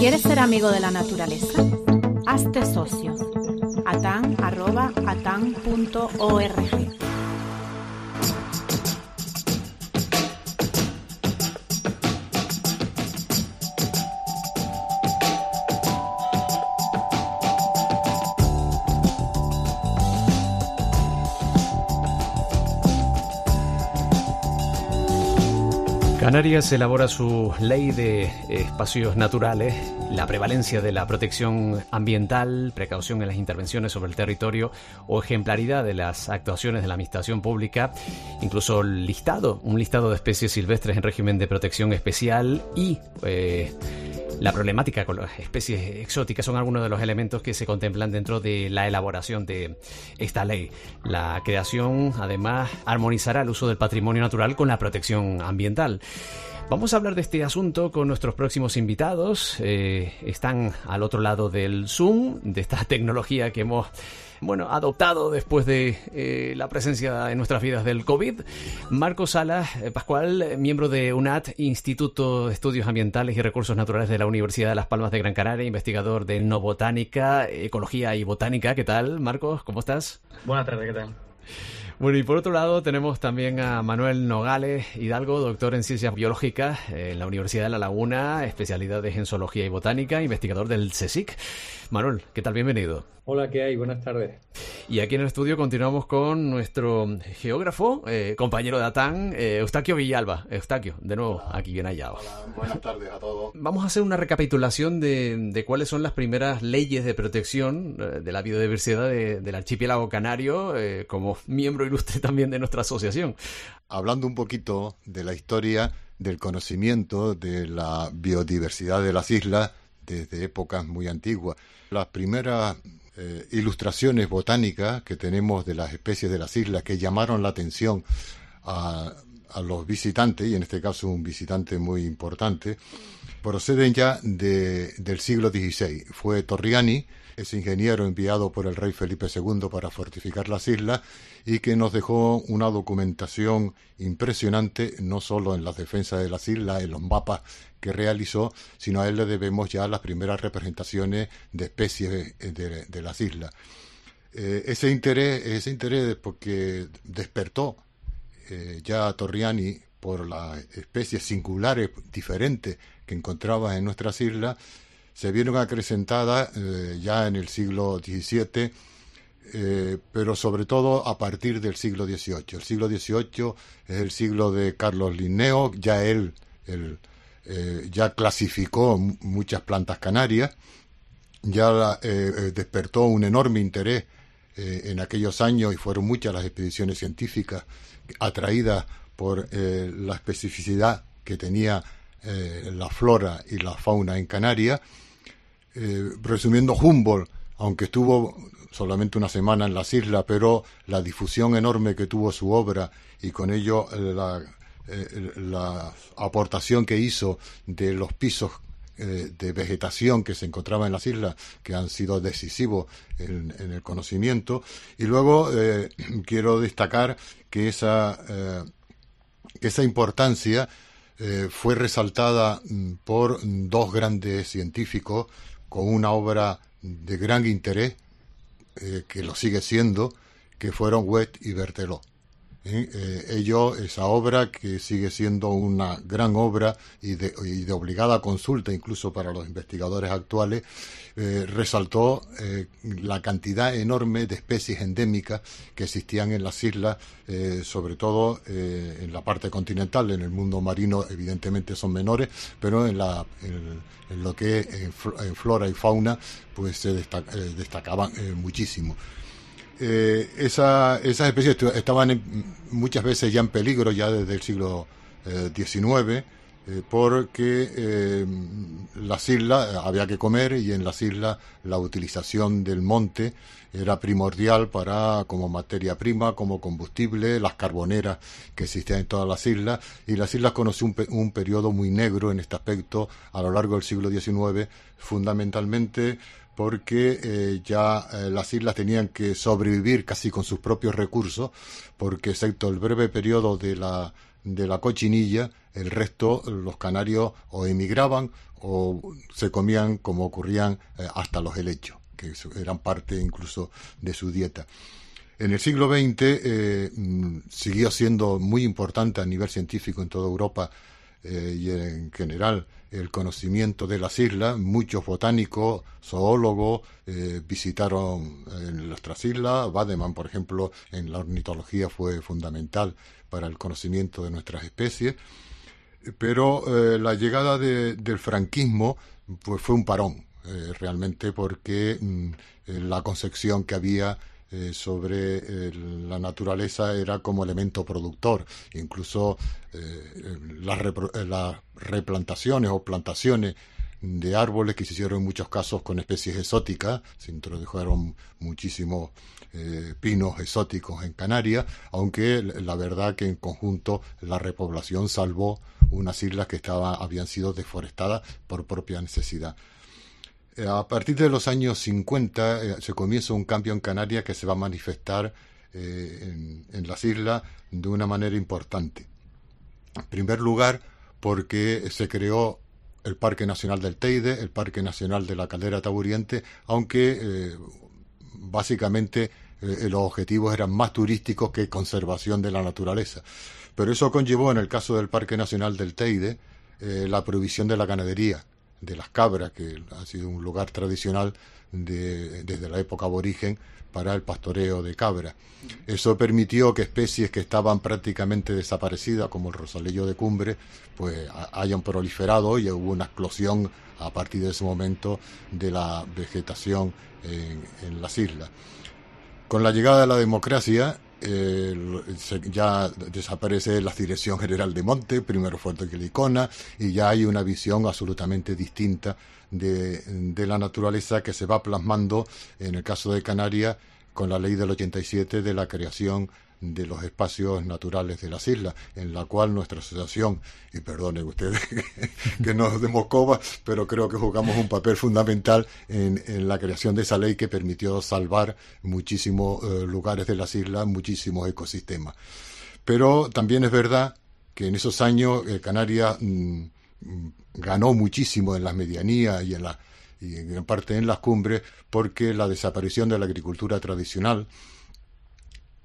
¿Quieres ser amigo de la naturaleza? Hazte socio. atan.atan.org Canarias elabora su ley de espacios naturales, la prevalencia de la protección ambiental, precaución en las intervenciones sobre el territorio o ejemplaridad de las actuaciones de la administración pública, incluso listado, un listado de especies silvestres en régimen de protección especial y eh, la problemática con las especies exóticas son algunos de los elementos que se contemplan dentro de la elaboración de esta ley. La creación, además, armonizará el uso del patrimonio natural con la protección ambiental. Vamos a hablar de este asunto con nuestros próximos invitados. Eh, están al otro lado del Zoom, de esta tecnología que hemos bueno, adoptado después de eh, la presencia en nuestras vidas del COVID. Marcos Salas eh, Pascual, miembro de UNAT, Instituto de Estudios Ambientales y Recursos Naturales de la Universidad de Las Palmas de Gran Canaria, investigador de no botánica, ecología y botánica. ¿Qué tal, Marcos? ¿Cómo estás? Buenas tardes, ¿qué tal? Bueno, y por otro lado tenemos también a Manuel Nogales Hidalgo, doctor en ciencias biológicas en la Universidad de La Laguna, especialidades en zoología y botánica, investigador del CSIC. Manuel, ¿qué tal? Bienvenido. Hola, ¿qué hay? Buenas tardes. Y aquí en el estudio continuamos con nuestro geógrafo, eh, compañero de Atán, eh, Eustaquio Villalba. Eustaquio, de nuevo, aquí bien hallado. Hola, buenas tardes a todos. Vamos a hacer una recapitulación de, cuáles son las primeras leyes de protección eh, de la biodiversidad del archipiélago canario, como miembro ilustre también de nuestra asociación. Hablando un poquito de la historia del conocimiento de la biodiversidad de las islas desde épocas muy antiguas. Las primeras eh, ilustraciones botánicas que tenemos de las especies de las islas que llamaron la atención a, los visitantes, y en este caso un visitante muy importante, proceden ya del siglo XVI. Fue Torriani, ese ingeniero enviado por el rey Felipe II para fortificar las islas y que nos dejó una documentación impresionante, no solo en las defensas de las islas, en los mapas que realizó, sino a él le debemos ya las primeras representaciones de especies de, las islas. Eh, ese interés, ese interés porque despertó eh, ya Torriani por las especies singulares, diferentes que encontraba en nuestras islas, se vieron acrecentadas eh, ya en el siglo XVII, pero sobre todo a partir del siglo XVIII. El siglo XVIII es el siglo de Carlos Linneo, ya él, eh, ya clasificó muchas plantas canarias, ya eh, eh, despertó un enorme interés en aquellos años y fueron muchas las expediciones científicas atraídas por la especificidad que tenía la flora y la fauna en Canarias. resumiendo, Humboldt, aunque estuvo solamente una semana en las islas, pero la difusión enorme que tuvo su obra y con ello la eh, la aportación que hizo de los pisos eh, de vegetación que se encontraba en las islas, que han sido decisivos en, el conocimiento. Y luego eh, quiero destacar que esa, esa importancia fue resaltada mm, por dos grandes científicos con una obra de gran interés, que lo sigue siendo, que fueron West y Berthelot. ¿eh? esa obra que sigue siendo una gran obra y de, obligada consulta incluso para los investigadores actuales, eh, resaltó eh, la cantidad enorme de especies endémicas que existían en las islas, sobre todo en la parte continental, en el mundo marino evidentemente son menores, pero en, la, lo que es en, flora y fauna pues se destacaban muchísimo. Eh, esas especies estaban muchas veces ya en peligro ya desde el siglo XIX, eh, eh, porque eh, las islas había que comer y en las islas la utilización del monte era primordial para como materia prima, como combustible, las carboneras que existían en todas las islas. Y las islas conoció un, un periodo muy negro en este aspecto a lo largo del siglo XIX, fundamentalmente porque eh, ya eh, las islas tenían que sobrevivir casi con sus propios recursos, porque excepto el breve periodo de la de la cochinilla, el resto, los canarios o emigraban o se comían como ocurrían eh, hasta los helechos, que eran parte incluso de su dieta. En el siglo XX eh, mm, siguió siendo muy importante a nivel científico en toda Europa eh, y en general el conocimiento de las islas. Muchos botánicos, zoólogos visitaron nuestras islas. Bademan, por ejemplo, en la ornitología fue fundamental para el conocimiento de nuestras especies pero eh, la llegada del franquismo pues fue un parón eh, realmente porque mm, eh, la concepción que había sobre la naturaleza era como elemento productor. Incluso las, las replantaciones o plantaciones de árboles que se hicieron en muchos casos con especies exóticas, se introdujeron muchísimos eh, pinos exóticos en Canarias, aunque la verdad que en conjunto la repoblación salvó unas islas que habían sido deforestadas por propia necesidad. Eh, a partir de los años 50 eh, se comienza un cambio en Canarias que se va a manifestar en, las islas de una manera importante. En primer lugar, porque se creó el Parque Nacional del Teide, el Parque Nacional de la Caldera Taburiente, aunque básicamente eh, los objetivos eran más turísticos que conservación de la naturaleza. Pero eso conllevó, en el caso del Parque Nacional del Teide, eh, la prohibición de la ganadería, de las cabras, que ha sido un lugar tradicional desde la época aborigen para el pastoreo de cabra. Eso permitió que especies que estaban prácticamente desaparecidas, como el rosalillo de cumbre, pues hayan proliferado y hubo una explosión a partir de ese momento de la vegetación en, las islas. Con la llegada de la democracia, ya desaparece la Dirección General de Monte, primero Fuerte Icona, y ya hay una visión absolutamente distinta de, de, la naturaleza que se va plasmando, en el caso de Canarias, con la ley del 87 de la creación de los espacios naturales de las islas, en la cual nuestra asociación, y perdonen ustedes que nos demos coba, pero creo que jugamos un papel fundamental en, la creación de esa ley que permitió salvar muchísimos eh, lugares de las islas, muchísimos ecosistemas. Pero también es verdad que en esos años eh, Canarias mm, ganó muchísimo en las medianías y en la y en parte en las cumbres, porque la desaparición de la agricultura tradicional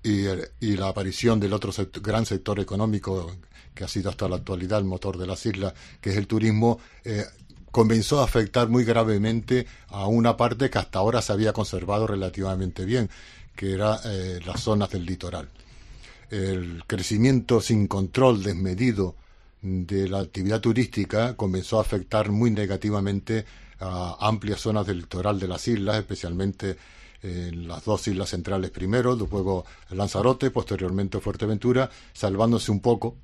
y, la aparición del otro gran sector económico que ha sido hasta la actualidad el motor de las islas, que es el turismo, eh, comenzó a afectar muy gravemente a una parte que hasta ahora se había conservado relativamente bien, que era eh, las zonas del litoral. El crecimiento sin control desmedido de la actividad turística comenzó a afectar muy negativamente a amplias zonas del litoral de las islas, especialmente en las dos islas centrales primero, luego Lanzarote, posteriormente Fuerteventura, salvándose un poco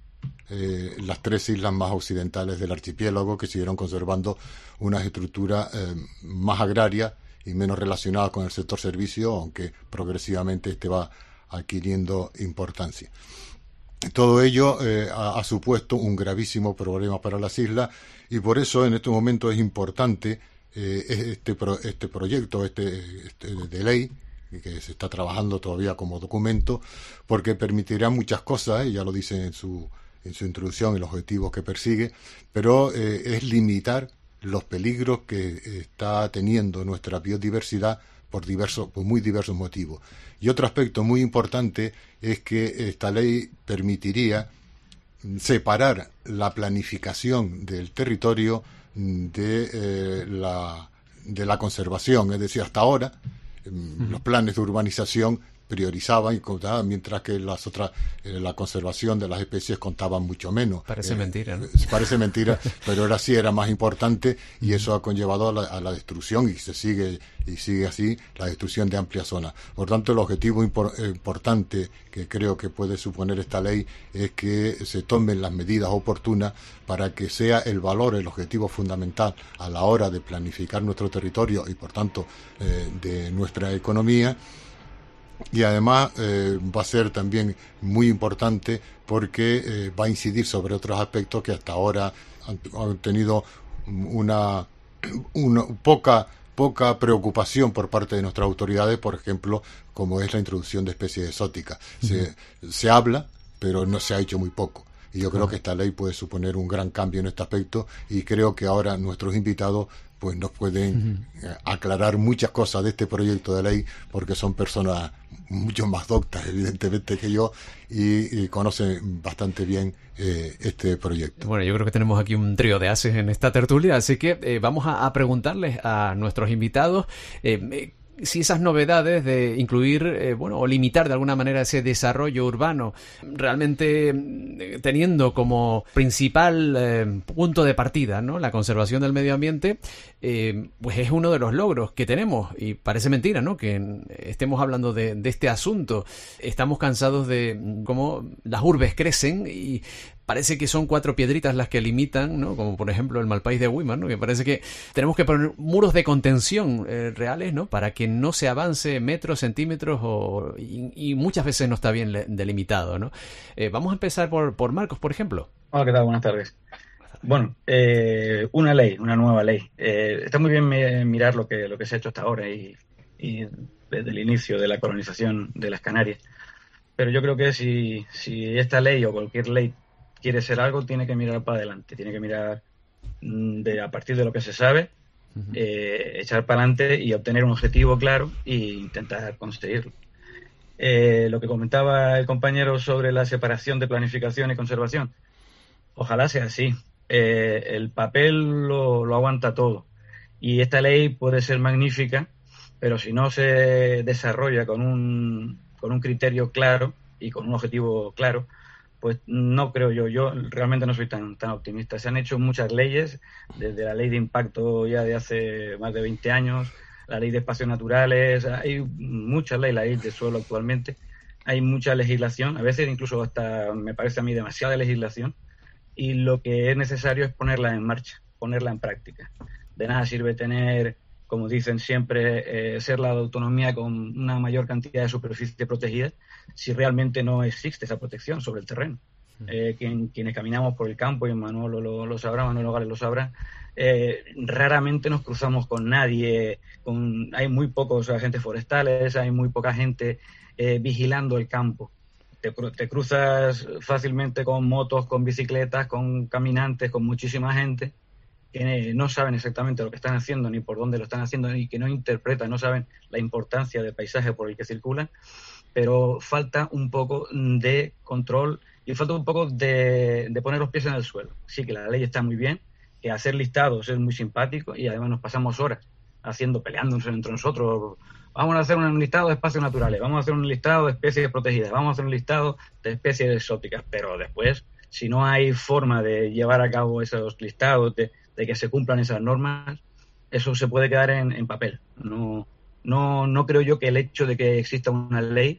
eh, las tres islas más occidentales del archipiélago que siguieron conservando una estructura eh, más agraria y menos relacionada con el sector servicio, aunque progresivamente este va adquiriendo importancia. Todo ello eh, ha, supuesto un gravísimo problema para las islas y por eso en este momento es importante eh, este, este proyecto este, este, de ley que se está trabajando todavía como documento porque permitirá muchas cosas, ya lo dice en su, en su introducción, el objetivo que persigue, pero eh, es limitar los peligros que está teniendo nuestra biodiversidad por, diversos, por muy diversos motivos. Y otro aspecto muy importante es que esta ley permitiría separar la planificación del territorio de, eh, la, de la conservación. Es decir, hasta ahora los planes de urbanización priorizaban y contaban, mientras que las otras, eh, la conservación de las especies contaban mucho menos. Parece eh, mentira, ¿no? Parece mentira, pero ahora sí era más importante y eso ha conllevado a la, destrucción y se sigue y sigue así la destrucción de amplias zonas. Por tanto, el objetivo importante que creo que puede suponer esta ley es que se tomen las medidas oportunas para que sea el valor, el objetivo fundamental a la hora de planificar nuestro territorio y, por tanto, eh, de nuestra economía y además eh, va a ser también muy importante porque eh, va a incidir sobre otros aspectos que hasta ahora han, tenido una, una, poca poca preocupación por parte de nuestras autoridades, por ejemplo, como es la introducción de especies exóticas. se, se habla, pero no se ha hecho muy poco. y yo creo que esta ley puede suponer un gran cambio en este aspecto y creo que ahora nuestros invitados pues nos pueden eh, aclarar muchas cosas de este proyecto de ley porque son personas mucho más doctas evidentemente que yo y, conocen bastante bien eh, este proyecto. Bueno, yo creo que tenemos aquí un trío de haces en esta tertulia, así que eh, vamos a, preguntarles a nuestros invitados si esas novedades de incluir, eh, bueno, o limitar de alguna manera ese desarrollo urbano, realmente mm, teniendo como principal eh, punto de partida, ¿no? La conservación del medio ambiente, eh, pues es uno de los logros que tenemos y parece mentira, ¿no? Que estemos hablando de, de este asunto. Estamos cansados de cómo las urbes crecen y parece que son cuatro piedritas las que limitan, ¿no? Como por ejemplo el mal país de Weimar, ¿no? Que parece que tenemos que poner muros de contención eh, reales, ¿no? Para que no se avance metros, centímetros o, y, muchas veces no está bien delimitado, ¿no? Eh, vamos a empezar por, por Marcos, por ejemplo. Hola, ¿qué tal? Buenas tardes. Bueno, eh, una ley, una nueva ley. está muy bien mirar lo que, lo que se ha hecho hasta ahora y, y desde el inicio de la colonización de las Canarias. Pero yo creo que si, si esta ley o cualquier ley quiere ser algo, tiene que mirar para adelante, tiene que mirar mm, de, a partir de lo que se sabe, eh, echar para adelante y obtener un objetivo claro e intentar conseguirlo. Eh, lo que comentaba el compañero sobre la separación de planificación y conservación, ojalá sea así. Eh, el papel lo, lo aguanta todo y esta ley puede ser magnífica, pero si no se desarrolla con un, con un criterio claro y con un objetivo claro, pues no creo yo. Yo realmente no soy tan, tan optimista. Se han hecho muchas leyes, desde la ley de impacto ya de hace más de 20 años, la ley de espacios naturales, hay muchas leyes, la ley de suelo actualmente. Hay mucha legislación, a veces incluso hasta me parece a mí demasiada legislación, y lo que es necesario es ponerla en marcha, ponerla en práctica. De nada sirve tener, como dicen siempre, eh, ser la autonomía con una mayor cantidad de superficie protegida si realmente no existe esa protección sobre el terreno. Eh, quienes caminamos por el campo, y Manuel lo, lo, sabrá, Manuel Gales lo sabrá, eh, raramente nos cruzamos con nadie, con, hay muy pocos agentes forestales, hay muy poca gente eh, vigilando el campo. Te, te, cruzas fácilmente con motos, con bicicletas, con caminantes, con muchísima gente que no saben exactamente lo que están haciendo ni por dónde lo están haciendo ni que no interpretan, no saben la importancia del paisaje por el que circulan pero falta un poco de control y falta un poco de, poner los pies en el suelo. Sí que la ley está muy bien, que hacer listados es muy simpático y además nos pasamos horas haciendo, peleándonos entre nosotros. Vamos a hacer un listado de espacios naturales, vamos a hacer un listado de especies protegidas, vamos a hacer un listado de especies exóticas, pero después, si no hay forma de llevar a cabo esos listados, de, que se cumplan esas normas, eso se puede quedar en, en papel. No, no, no creo yo que el hecho de que exista una ley,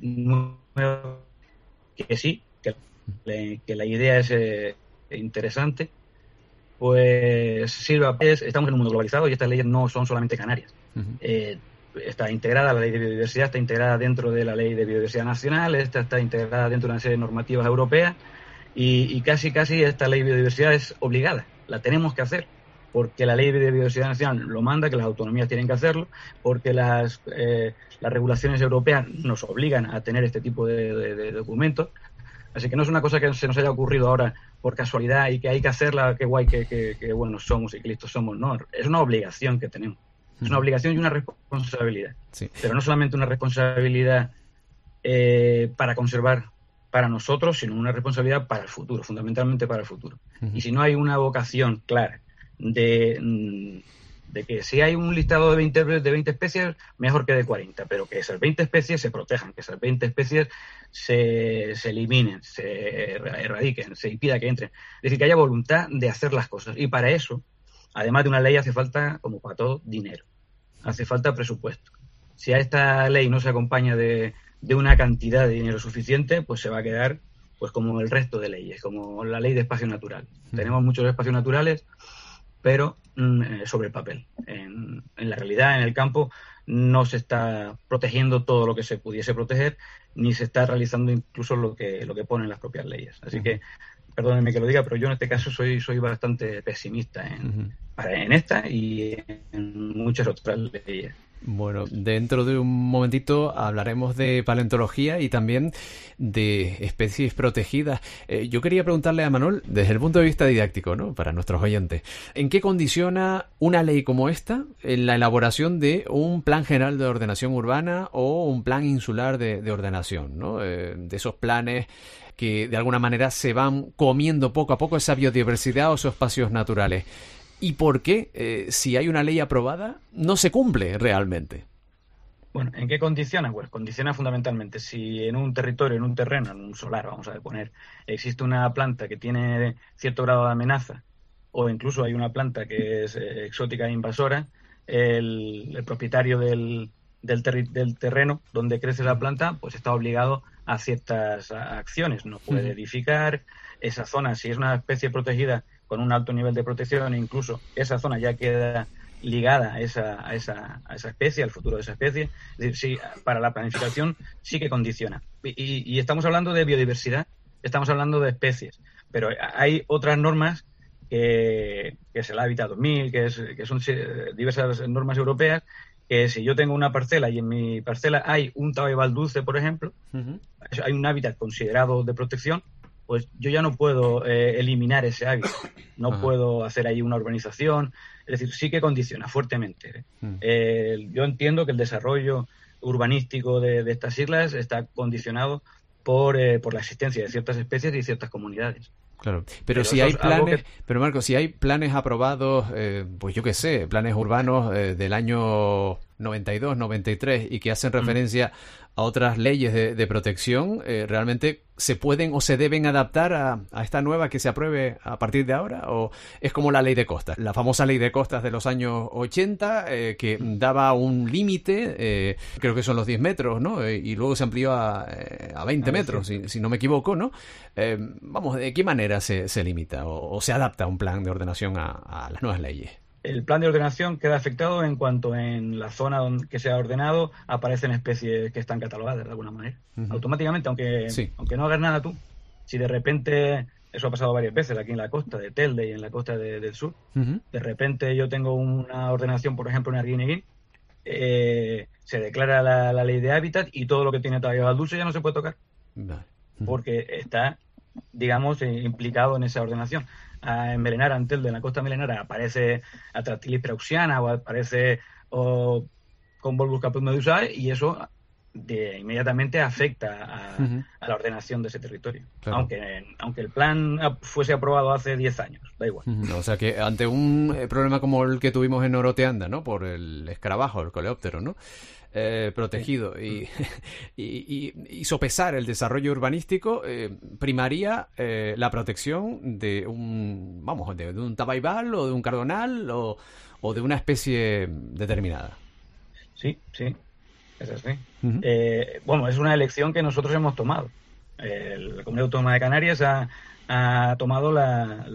que sí, que, la idea es eh, interesante, pues sirva. estamos en un mundo globalizado y estas leyes no son solamente canarias. Eh, está integrada la ley de biodiversidad, está integrada dentro de la ley de biodiversidad nacional, esta está integrada dentro de una serie de normativas europeas y, y casi, casi esta ley de biodiversidad es obligada, la tenemos que hacer porque la ley de biodiversidad nacional lo manda, que las autonomías tienen que hacerlo, porque las, eh, las regulaciones europeas nos obligan a tener este tipo de, documentos. Así que no es una cosa que se nos haya ocurrido ahora por casualidad y que hay que hacerla, qué guay, que, que, buenos somos y que listos somos. No, es una obligación que tenemos. Es una obligación y una responsabilidad. Pero no solamente una responsabilidad eh, para conservar para nosotros, sino una responsabilidad para el futuro, fundamentalmente para el futuro. Y si no hay una vocación clara de, de, que si hay un listado de 20, de 20 especies, mejor que de 40, pero que esas 20 especies se protejan, que esas 20 especies se, se eliminen, se erradiquen, se impida que entren. Es decir, que haya voluntad de hacer las cosas. Y para eso, además de una ley, hace falta, como para todo, dinero. Hace falta presupuesto. Si a esta ley no se acompaña de, de una cantidad de dinero suficiente, pues se va a quedar pues como el resto de leyes, como la ley de espacio natural. Tenemos muchos espacios naturales, pero mm, eh, sobre el papel. En, la realidad, en el campo, no se está protegiendo todo lo que se pudiese proteger, ni se está realizando incluso lo que, lo que ponen las propias leyes. Así que, perdónenme que lo diga, pero yo en este caso soy, soy bastante pesimista en, en esta y en muchas otras leyes. Bueno, dentro de un momentito hablaremos de paleontología y también de especies protegidas. Eh, yo quería preguntarle a Manuel, desde el punto de vista didáctico, ¿no? Para nuestros oyentes, ¿en qué condiciona una ley como esta en la elaboración de un plan general de ordenación urbana o un plan insular de, ordenación, ¿no? Eh, de esos planes que de alguna manera se van comiendo poco a poco esa biodiversidad o esos espacios naturales y por qué, eh, si hay una ley aprobada, no se cumple realmente. Bueno, ¿en qué condiciona? Pues condiciona fundamentalmente si en un territorio, en un terreno, en un solar, vamos a poner, existe una planta que tiene cierto grado de amenaza, o incluso hay una planta que es eh, exótica e invasora, el, propietario del, del, del, terreno donde crece la planta, pues está obligado a ciertas acciones. No puede edificar esa zona, si es una especie protegida con un alto nivel de protección, incluso esa zona ya queda ligada a esa, a esa, a esa especie, al futuro de esa especie. Es decir, sí, para la planificación sí que condiciona. Y, estamos hablando de biodiversidad, estamos hablando de especies, pero hay otras normas que, es el Hábitat 2000, que, es, que son diversas normas europeas, que si yo tengo una parcela y en mi parcela hay un tabaibal dulce, por ejemplo, hay un hábitat considerado de protección, pues yo ya no puedo eh, eliminar ese hábitat, no puedo hacer ahí una urbanización, es decir, sí que condiciona fuertemente. ¿eh? Mm. Eh, yo entiendo que el desarrollo urbanístico de, estas islas está condicionado por, por la existencia de ciertas especies y ciertas comunidades. Claro, pero, si hay planes, pero Marco, si hay planes aprobados, pues yo qué sé, planes urbanos del año 92, 93 y que hacen mm. referencia a otras leyes de, protección, eh, ¿realmente se pueden o se deben adaptar a, esta nueva que se apruebe a partir de ahora? ¿O es como la ley de costas? La famosa ley de costas de los años 80 eh, que daba un límite, eh, creo que son los 10 metros, ¿no? y luego se amplió a, a 20 metros, si, no me equivoco, ¿no? vamos, ¿de qué manera se, se limita o, se adapta un plan de ordenación a las nuevas leyes? El plan de ordenación queda afectado en cuanto en la zona donde que se ha ordenado aparecen especies que están catalogadas de alguna manera. Automáticamente, aunque, aunque no hagas nada tú, si de repente, eso ha pasado varias veces aquí en la costa de Telde y en la costa del sur, de repente yo tengo una ordenación, por ejemplo, en Arguineguín, eh, se declara la, ley de hábitat y todo lo que tiene todavía al dulce ya no se puede tocar. Porque está, digamos, eh, implicado en esa ordenación a envenenar Antel de la costa milenaria aparece Atractilis preuxiana o aparece o, con Volvus caput medusae y eso de, inmediatamente afecta a, la ordenación de ese territorio. Aunque, aunque el plan fuese aprobado hace 10 años, da igual. o sea que ante un eh, problema como el que tuvimos en Oroteanda, ¿no? Por el escarabajo, el coleóptero, ¿no? Eh, protegido y, y, sopesar el desarrollo urbanístico, eh, primaría eh, la protección de un, vamos, de, un tabaibal o de un cardonal o, de una especie determinada. Sí, sí, es así. bueno, es una elección que nosotros hemos tomado. la Comunidad Autónoma de Canarias ha, ha tomado la,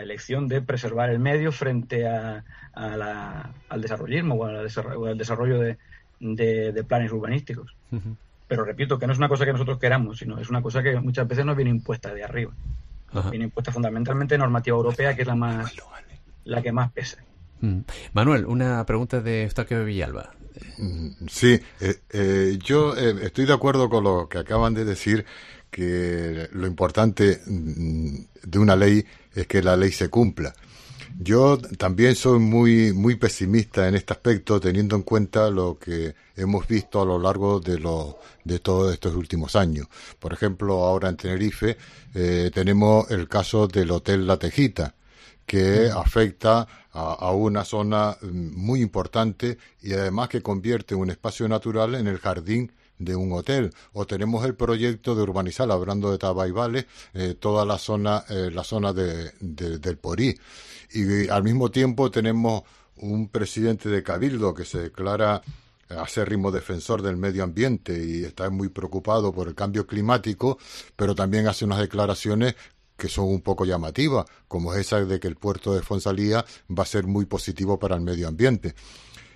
elección de preservar el medio frente a, al desarrollismo o al desarrollo de, de, planes urbanísticos. Pero repito que no es una cosa que nosotros queramos, sino es una cosa que muchas veces nos viene impuesta de arriba. Viene impuesta fundamentalmente normativa europea, que es la más la que más pesa. Mm. Manuel, una pregunta de Eustaquio Villalba. Mm, sí, eh, eh, yo eh, estoy de acuerdo con lo que acaban de decir, que lo importante mm, de una ley es que la ley se cumpla. Yo también soy muy, muy pesimista en este aspecto, teniendo en cuenta lo que hemos visto a lo largo de, los, de todos estos últimos años. Por ejemplo, ahora en Tenerife eh, tenemos el caso del Hotel La Tejita, que mm. afecta a, a, una zona mm, muy importante y además que convierte un espacio natural en el jardín de un hotel. O tenemos el proyecto de urbanizar, hablando de Tabaibales, eh, toda la zona, eh, la zona de, del Porí. Y al mismo tiempo tenemos un presidente de Cabildo que se declara acérrimo defensor del medio ambiente y está muy preocupado por el cambio climático, pero también hace unas declaraciones que son un poco llamativas, como esa de que el puerto de Fonsalía va a ser muy positivo para el medio ambiente.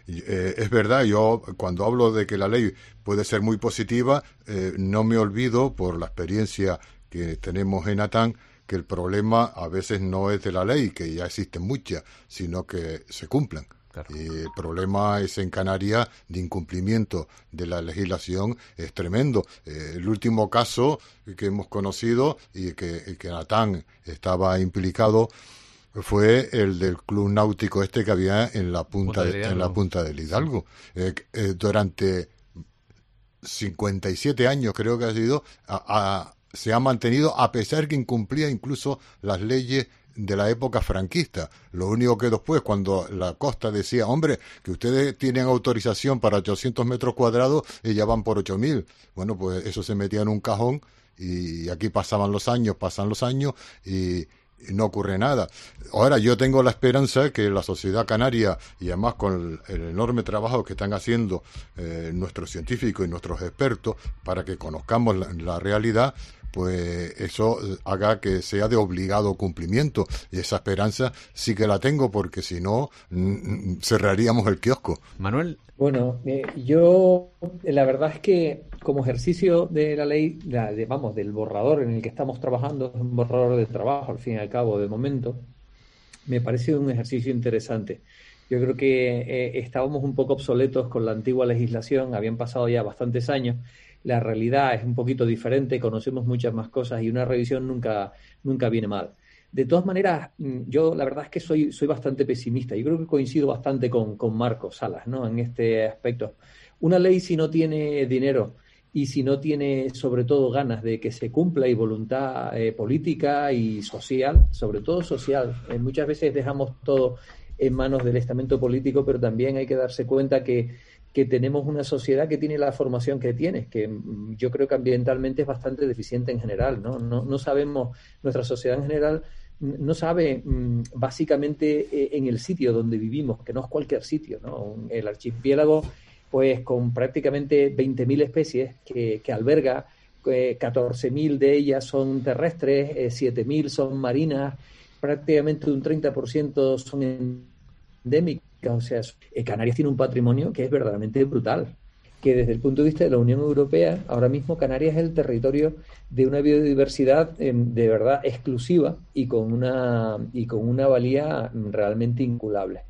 Eh, es verdad, yo cuando hablo de que la ley puede ser muy positiva, eh, no me olvido, por la experiencia que tenemos en ATAN, que el problema a veces no es de la ley, que ya existen muchas, sino que se cumplan. Y el problema es en Canarias de incumplimiento de la legislación es tremendo. Eh, el último caso que hemos conocido y que, que Natán estaba implicado fue el del club náutico este que había en la punta, de, en la punta del Hidalgo. Eh, eh, durante 57 años creo que ha sido, se ha mantenido a pesar que incumplía incluso las leyes de la época franquista. Lo único que después, cuando la costa decía, hombre, que ustedes tienen autorización para 800 metros cuadrados y ya van por 8000. Bueno, pues eso se metía en un cajón y aquí pasaban los años, pasan los años y, no ocurre nada. Ahora yo tengo la esperanza que la sociedad canaria y además con el, enorme trabajo que están haciendo eh, nuestros científicos y nuestros expertos para que conozcamos la realidad, pues eso haga que sea de obligado cumplimiento. Y esa esperanza sí que la tengo porque si no, cerraríamos el kiosco. Manuel. Bueno, eh, yo la verdad es que como ejercicio de la ley, de, vamos, del borrador en el que estamos trabajando, es un borrador de trabajo al fin y al cabo de momento, me parece un ejercicio interesante. Yo creo que eh, estábamos un poco obsoletos con la antigua legislación, habían pasado ya bastantes años la realidad es un poquito diferente, conocemos muchas más cosas y una revisión nunca, nunca viene mal. De todas maneras, mm, yo la verdad es que soy, soy bastante pesimista. Yo creo que coincido bastante con, con Marcos Salas ¿no? en este aspecto. Una ley si no tiene dinero y si no tiene sobre todo ganas de que se cumpla y voluntad eh, política y social, sobre todo social, eh, muchas veces dejamos todo en manos del estamento político, pero también hay que darse cuenta que que tenemos una sociedad que tiene la formación que tiene, que mm, yo creo que ambientalmente es bastante deficiente en general, ¿no? No, sabemos, nuestra sociedad en general no sabe mm, básicamente eh, en el sitio donde vivimos, que no es cualquier sitio, ¿no? El archipiélago, pues con prácticamente 20.000 especies que, que alberga, eh, 14.000 de ellas son terrestres, eh, 7.000 son marinas, prácticamente un 30% son endémicas o sea, eh, Canarias tiene un patrimonio que es verdaderamente brutal, que desde el punto de vista de la Unión Europea, ahora mismo Canarias es el territorio de una biodiversidad em, de verdad exclusiva y con una, y con una valía realmente inculable.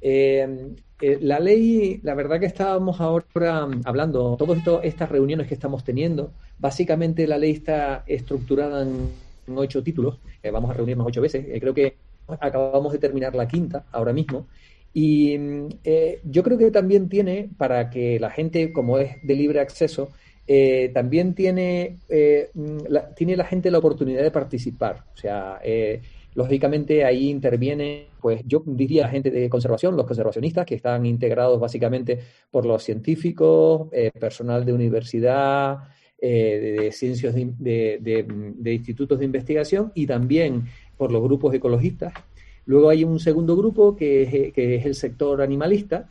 Em, eh, la ley, la verdad que estábamos ahora hablando, todas estas reuniones que estamos teniendo, básicamente la ley está estructurada en, ocho títulos, eh, vamos a reunirnos ocho veces, creo que acabamos de terminar la quinta ahora mismo, y eh, yo creo que también tiene, para que la gente, como es de libre acceso, eh, también tiene, eh, la, tiene la gente la oportunidad de participar. O sea, lógicamente ahí interviene, pues yo diría la gente de conservación, los conservacionistas, que están integrados básicamente por los científicos, personal de universidad, de, ciencias de, de institutos de investigación y también por los grupos ecologistas Luego hay un segundo grupo que es, el sector animalista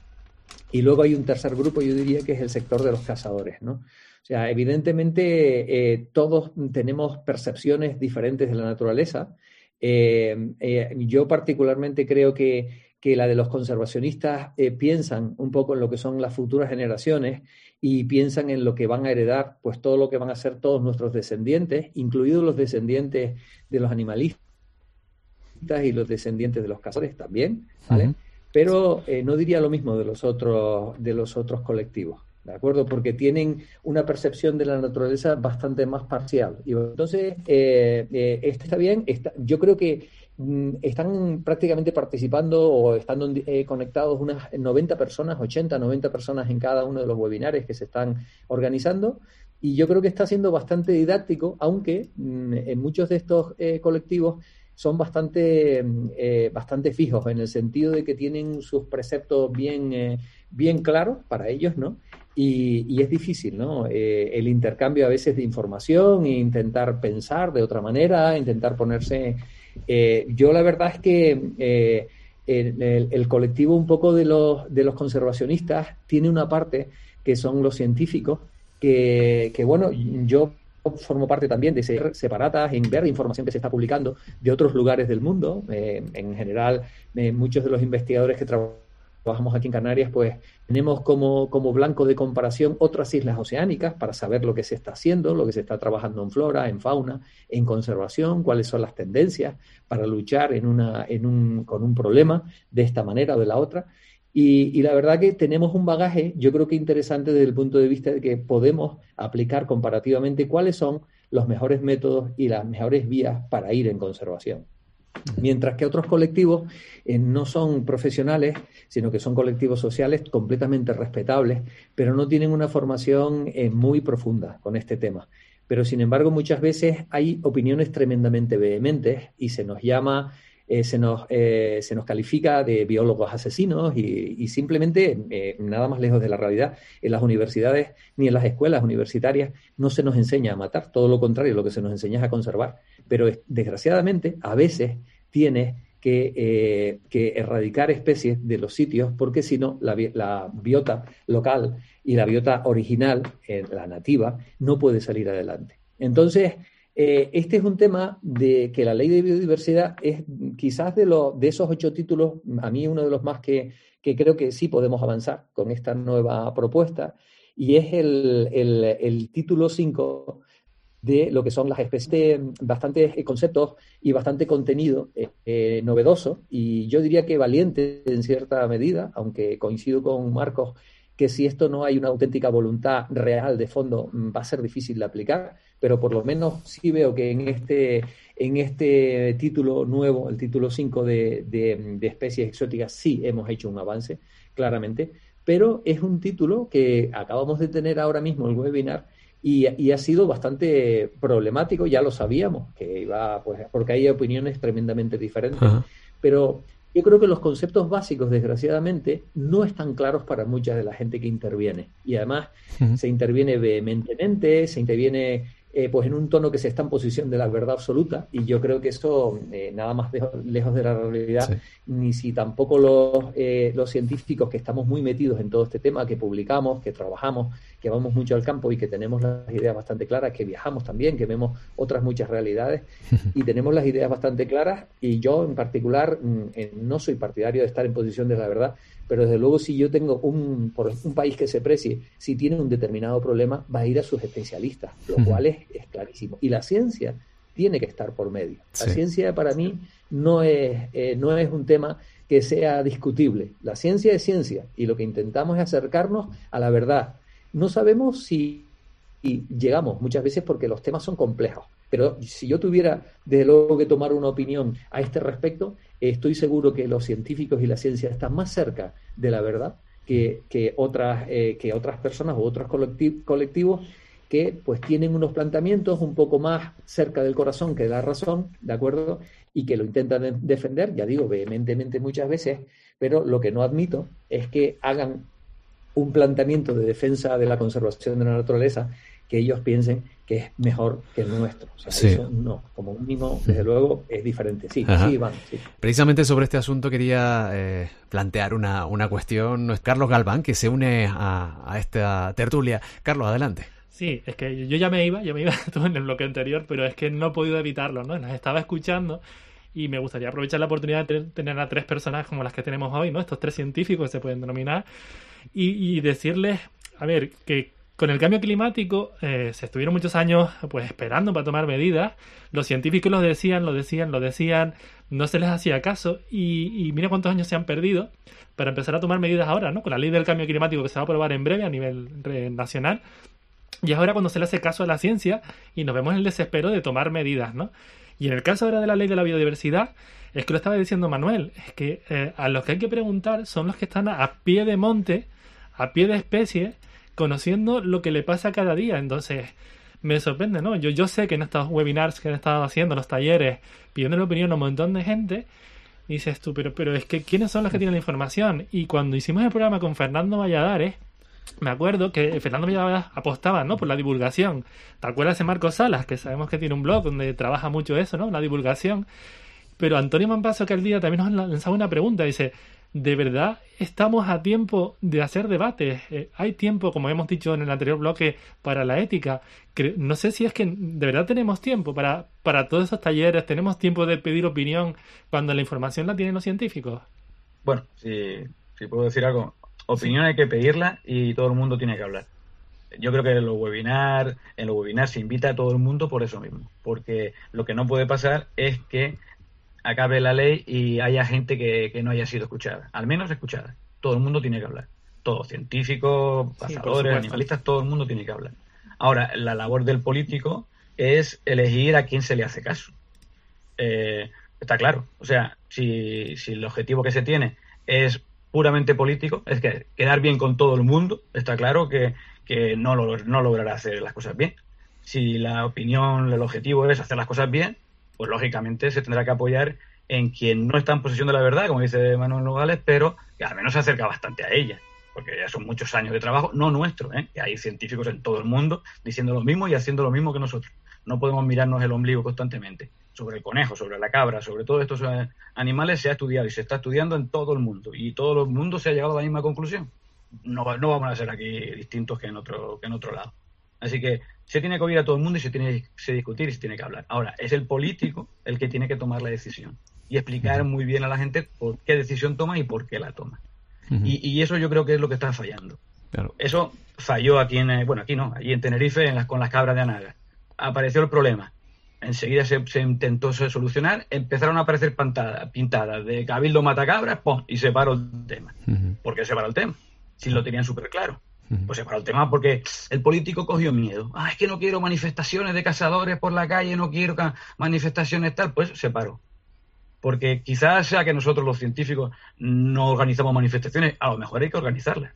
y luego hay un tercer grupo, yo diría que es el sector de los cazadores, ¿no? O sea, evidentemente eh, todos tenemos percepciones diferentes de la naturaleza. Eh, eh, yo particularmente creo que, que, la de los conservacionistas piensan un poco en lo que son las futuras generaciones y piensan en lo que van a heredar, pues todo lo que van a ser todos nuestros descendientes, incluidos los descendientes de los animalistas y los descendientes de los cazadores también, ¿vale? Pero eh, no diría lo mismo de los otros, de los otros colectivos, ¿de acuerdo? Porque tienen una percepción de la naturaleza bastante más parcial. Y entonces, eh, eh, está bien, está, yo creo que mm, están prácticamente participando o están conectados unas 90 personas, 80, 90 personas en cada uno de los webinares que se están organizando. Y yo creo que está siendo bastante didáctico, aunque mm, en muchos de estos colectivos son bastante, eh, bastante fijos en el sentido de que tienen sus preceptos bien, eh, bien claros para ellos, ¿no? Y, es difícil, ¿no? Eh, el intercambio a veces de información e intentar pensar de otra manera, intentar ponerse... yo la verdad es que el, el, colectivo un poco de los, de los conservacionistas tiene una parte que son los científicos, que, que bueno, yo formo parte también de ser separatas en ver información que se está publicando de otros lugares del mundo. Eh, en general, eh, muchos de los investigadores que trabajamos aquí en Canarias, pues tenemos como, como blanco de comparación otras islas oceánicas para saber lo que se está haciendo, lo que se está trabajando en flora, en fauna, en conservación, cuáles son las tendencias para luchar en una, en un, con un problema de esta manera o de la otra. Y, la verdad que tenemos un bagaje, yo creo que interesante desde el punto de vista de que podemos aplicar comparativamente cuáles son los mejores métodos y las mejores vías para ir en conservación. Mientras que otros colectivos eh, no son profesionales, sino que son colectivos sociales completamente respetables, pero no tienen una formación eh, muy profunda con este tema. Pero sin embargo, muchas veces hay opiniones tremendamente vehementes y se nos llama eh, se, nos, eh, se nos califica de biólogos asesinos y, simplemente, eh, nada más lejos de la realidad, en las universidades ni en las escuelas universitarias no se nos enseña a matar, todo lo contrario, lo que se nos enseña es a conservar. Pero desgraciadamente, a veces tienes que, erradicar especies de los sitios porque si no, la, la, biota local y la biota original, la nativa, no puede salir adelante. Entonces, eh, este es un tema de que la ley de biodiversidad es quizás de, de esos ocho títulos, a mí uno de los más que, creo que sí podemos avanzar con esta nueva propuesta, y es el, título 5 de lo que son las especies, bastantes conceptos y bastante contenido eh, eh, novedoso, y yo diría que valiente en cierta medida, aunque coincido con Marcos que si esto no hay una auténtica voluntad real de fondo va a ser difícil de aplicar pero por lo menos sí veo que en este, en este título nuevo, el título 5 de, de, especies exóticas, sí hemos hecho un avance, claramente, pero es un título que acabamos de tener ahora mismo el webinar y, y, ha sido bastante problemático, ya lo sabíamos, que iba, pues, porque hay opiniones tremendamente diferentes, pero yo creo que los conceptos básicos, desgraciadamente, no están claros para mucha de la gente que interviene. Y además se interviene vehementemente, se interviene eh, pues en un tono que se está en posición de la verdad absoluta. Y yo creo que eso eh, nada más lejos de la realidad, ni si tampoco los, eh, los científicos que estamos muy metidos en todo este tema, que publicamos, que trabajamos, que vamos mucho al campo y que tenemos las ideas bastante claras, que viajamos también, que vemos otras muchas realidades y tenemos las ideas bastante claras. Y yo en particular mm, no soy partidario de estar en posición de la verdad, pero desde luego si yo tengo un, por un país que se precie, si tiene un determinado problema, va a ir a sus especialistas, lo cual es, clarísimo. Y la ciencia tiene que estar por medio. La ciencia para mí no es, eh, no es un tema que sea discutible. La ciencia es ciencia y lo que intentamos es acercarnos a la verdad. No sabemos si llegamos muchas veces porque los temas son complejos. Pero si yo tuviera, desde luego, que tomar una opinión a este respecto, estoy seguro que los científicos y la ciencia están más cerca de la verdad que, otras, eh, que otras personas o otros colectivos que pues tienen unos planteamientos un poco más cerca del corazón que de la razón, ¿de acuerdo? Y que lo intentan defender, ya digo, vehementemente muchas veces, pero lo que no admito es que hagan un planteamiento de defensa de la conservación de la naturaleza que ellos piensen que es mejor que el nuestro. O sea, eso no, como mínimo, desde luego, es diferente. Sí, sí, van. Precisamente sobre este asunto quería eh, plantear una, una cuestión. Es Carlos Galván, que se une a, a esta tertulia. Carlos, adelante. Sí, es que yo ya me iba, yo me iba todo en el bloque anterior, pero es que no he podido evitarlo, ¿no? Las estaba escuchando y me gustaría aprovechar la oportunidad de tener a tres personas como las que tenemos hoy, ¿no? Estos tres científicos se pueden denominar y, y decirles, a ver, que con el cambio climático eh, se estuvieron muchos años pues esperando para tomar medidas. Los científicos lo decían, lo decían, lo decían, no se les hacía caso y, mira cuántos años se han perdido para empezar a tomar medidas ahora, ¿no? Con la ley del cambio climático que se va a aprobar en breve a nivel nacional. Y ahora cuando se le hace caso a la ciencia y nos vemos en el desespero de tomar medidas, ¿no? Y en el caso ahora de la ley de la biodiversidad, es que lo estaba diciendo Manuel, es que eh, a los que hay que preguntar son los que están a pie de monte, a pie de especie, conociendo lo que le pasa cada día. Entonces, me sorprende, ¿no? Yo, yo sé que en estos webinars que han estado haciendo, los talleres, pidiendo la opinión a un montón de gente, dices tú, pero, pero es que ¿quiénes son los que tienen la información? Y cuando hicimos el programa con Fernando Valladares, me acuerdo que Fernando Valladares apostaba, ¿no? Por la divulgación. ¿Te acuerdas de Marcos Salas, que sabemos que tiene un blog donde trabaja mucho eso, ¿no? La divulgación. Pero Antonio Mampaso que al día también nos lanzaba una pregunta, dice, de verdad estamos a tiempo de hacer debates. Eh, hay tiempo, como hemos dicho en el anterior bloque, para la ética. no sé si es que de verdad tenemos tiempo para, para todos esos talleres, tenemos tiempo de pedir opinión cuando la información la tienen los científicos. Bueno, si, si puedo decir algo, opinión hay que pedirla y todo el mundo tiene que hablar. Yo creo que en los webinars, en los webinars se invita a todo el mundo por eso mismo, porque lo que no puede pasar es que acabe la ley y haya gente que, no haya sido escuchada, al menos escuchada. todo el mundo tiene que hablar. Todos, científicos, cazadores, animalistas, todo el mundo tiene que hablar. Ahora, la labor del político es elegir a quién se le hace caso. Eh, está claro. O sea, si, si, el objetivo que se tiene es puramente político, es que quedar bien con todo el mundo, está claro que, que no, no logrará hacer las cosas bien. Si la opinión, el objetivo es hacer las cosas bien, pues lógicamente se tendrá que apoyar en quien no está en posesión de la verdad, como dice Manuel Nogales, pero que al menos se acerca bastante a ella, porque ya son muchos años de trabajo, no nuestro, ¿eh? que hay científicos en todo el mundo diciendo lo mismo y haciendo lo mismo que nosotros. No podemos mirarnos el ombligo constantemente. Sobre el conejo, sobre la cabra, sobre todos estos eh, animales se ha estudiado y se está estudiando en todo el mundo. Y todo el mundo se ha llegado a la misma conclusión. No, no vamos a ser aquí distintos que en otro, que en otro lado. Así que se tiene que oír a todo el mundo y se tiene que discutir y se tiene que hablar. Ahora, es el político el que tiene que tomar la decisión y explicar muy bien a la gente por qué decisión toma y por qué la toma. y, eso yo creo que es lo que está fallando. Eso falló aquí en, eh, bueno, aquí no, allí en Tenerife en las, con las cabras de Anaga. Apareció el problema. Enseguida se, intentó solucionar, empezaron a aparecer pintadas de Cabildo Matacabras, ¡pum! y se paró el tema. ¿Por qué se paró el tema? Si lo tenían súper claro. Pues se paró el tema porque el político cogió miedo. Ah, es que no quiero manifestaciones de cazadores por la calle, no quiero manifestaciones tal. Pues se paró porque quizás sea que nosotros los científicos no organizamos manifestaciones, a lo mejor hay que organizarlas.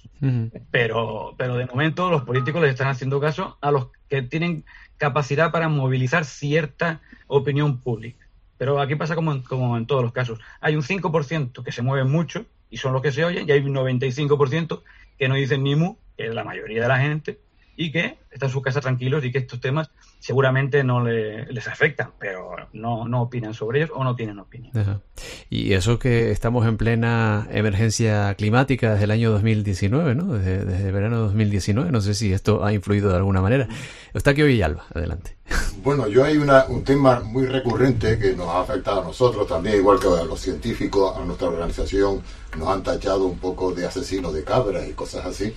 pero, pero de momento los políticos les están haciendo caso a los que tienen capacidad para movilizar cierta opinión pública. Pero aquí pasa como en, como en todos los casos. Hay un 5% que se mueven mucho y son los que se oyen, y hay un 95% que no dicen ni mu, que es la mayoría de la gente, y que están en su casa tranquilos y que estos temas seguramente no les afectan, pero no, no opinan sobre ellos o no tienen opinión. Y eso que estamos en plena emergencia climática desde el año 2019, ¿no? Desde, desde verano de 2019, no sé si esto ha influido de alguna manera. Está aquí hoy Alba, adelante. Bueno, yo hay una, un tema muy recurrente que nos ha afectado a nosotros también, igual que a los científicos, a nuestra organización, nos han tachado un poco de asesinos de cabras y cosas así.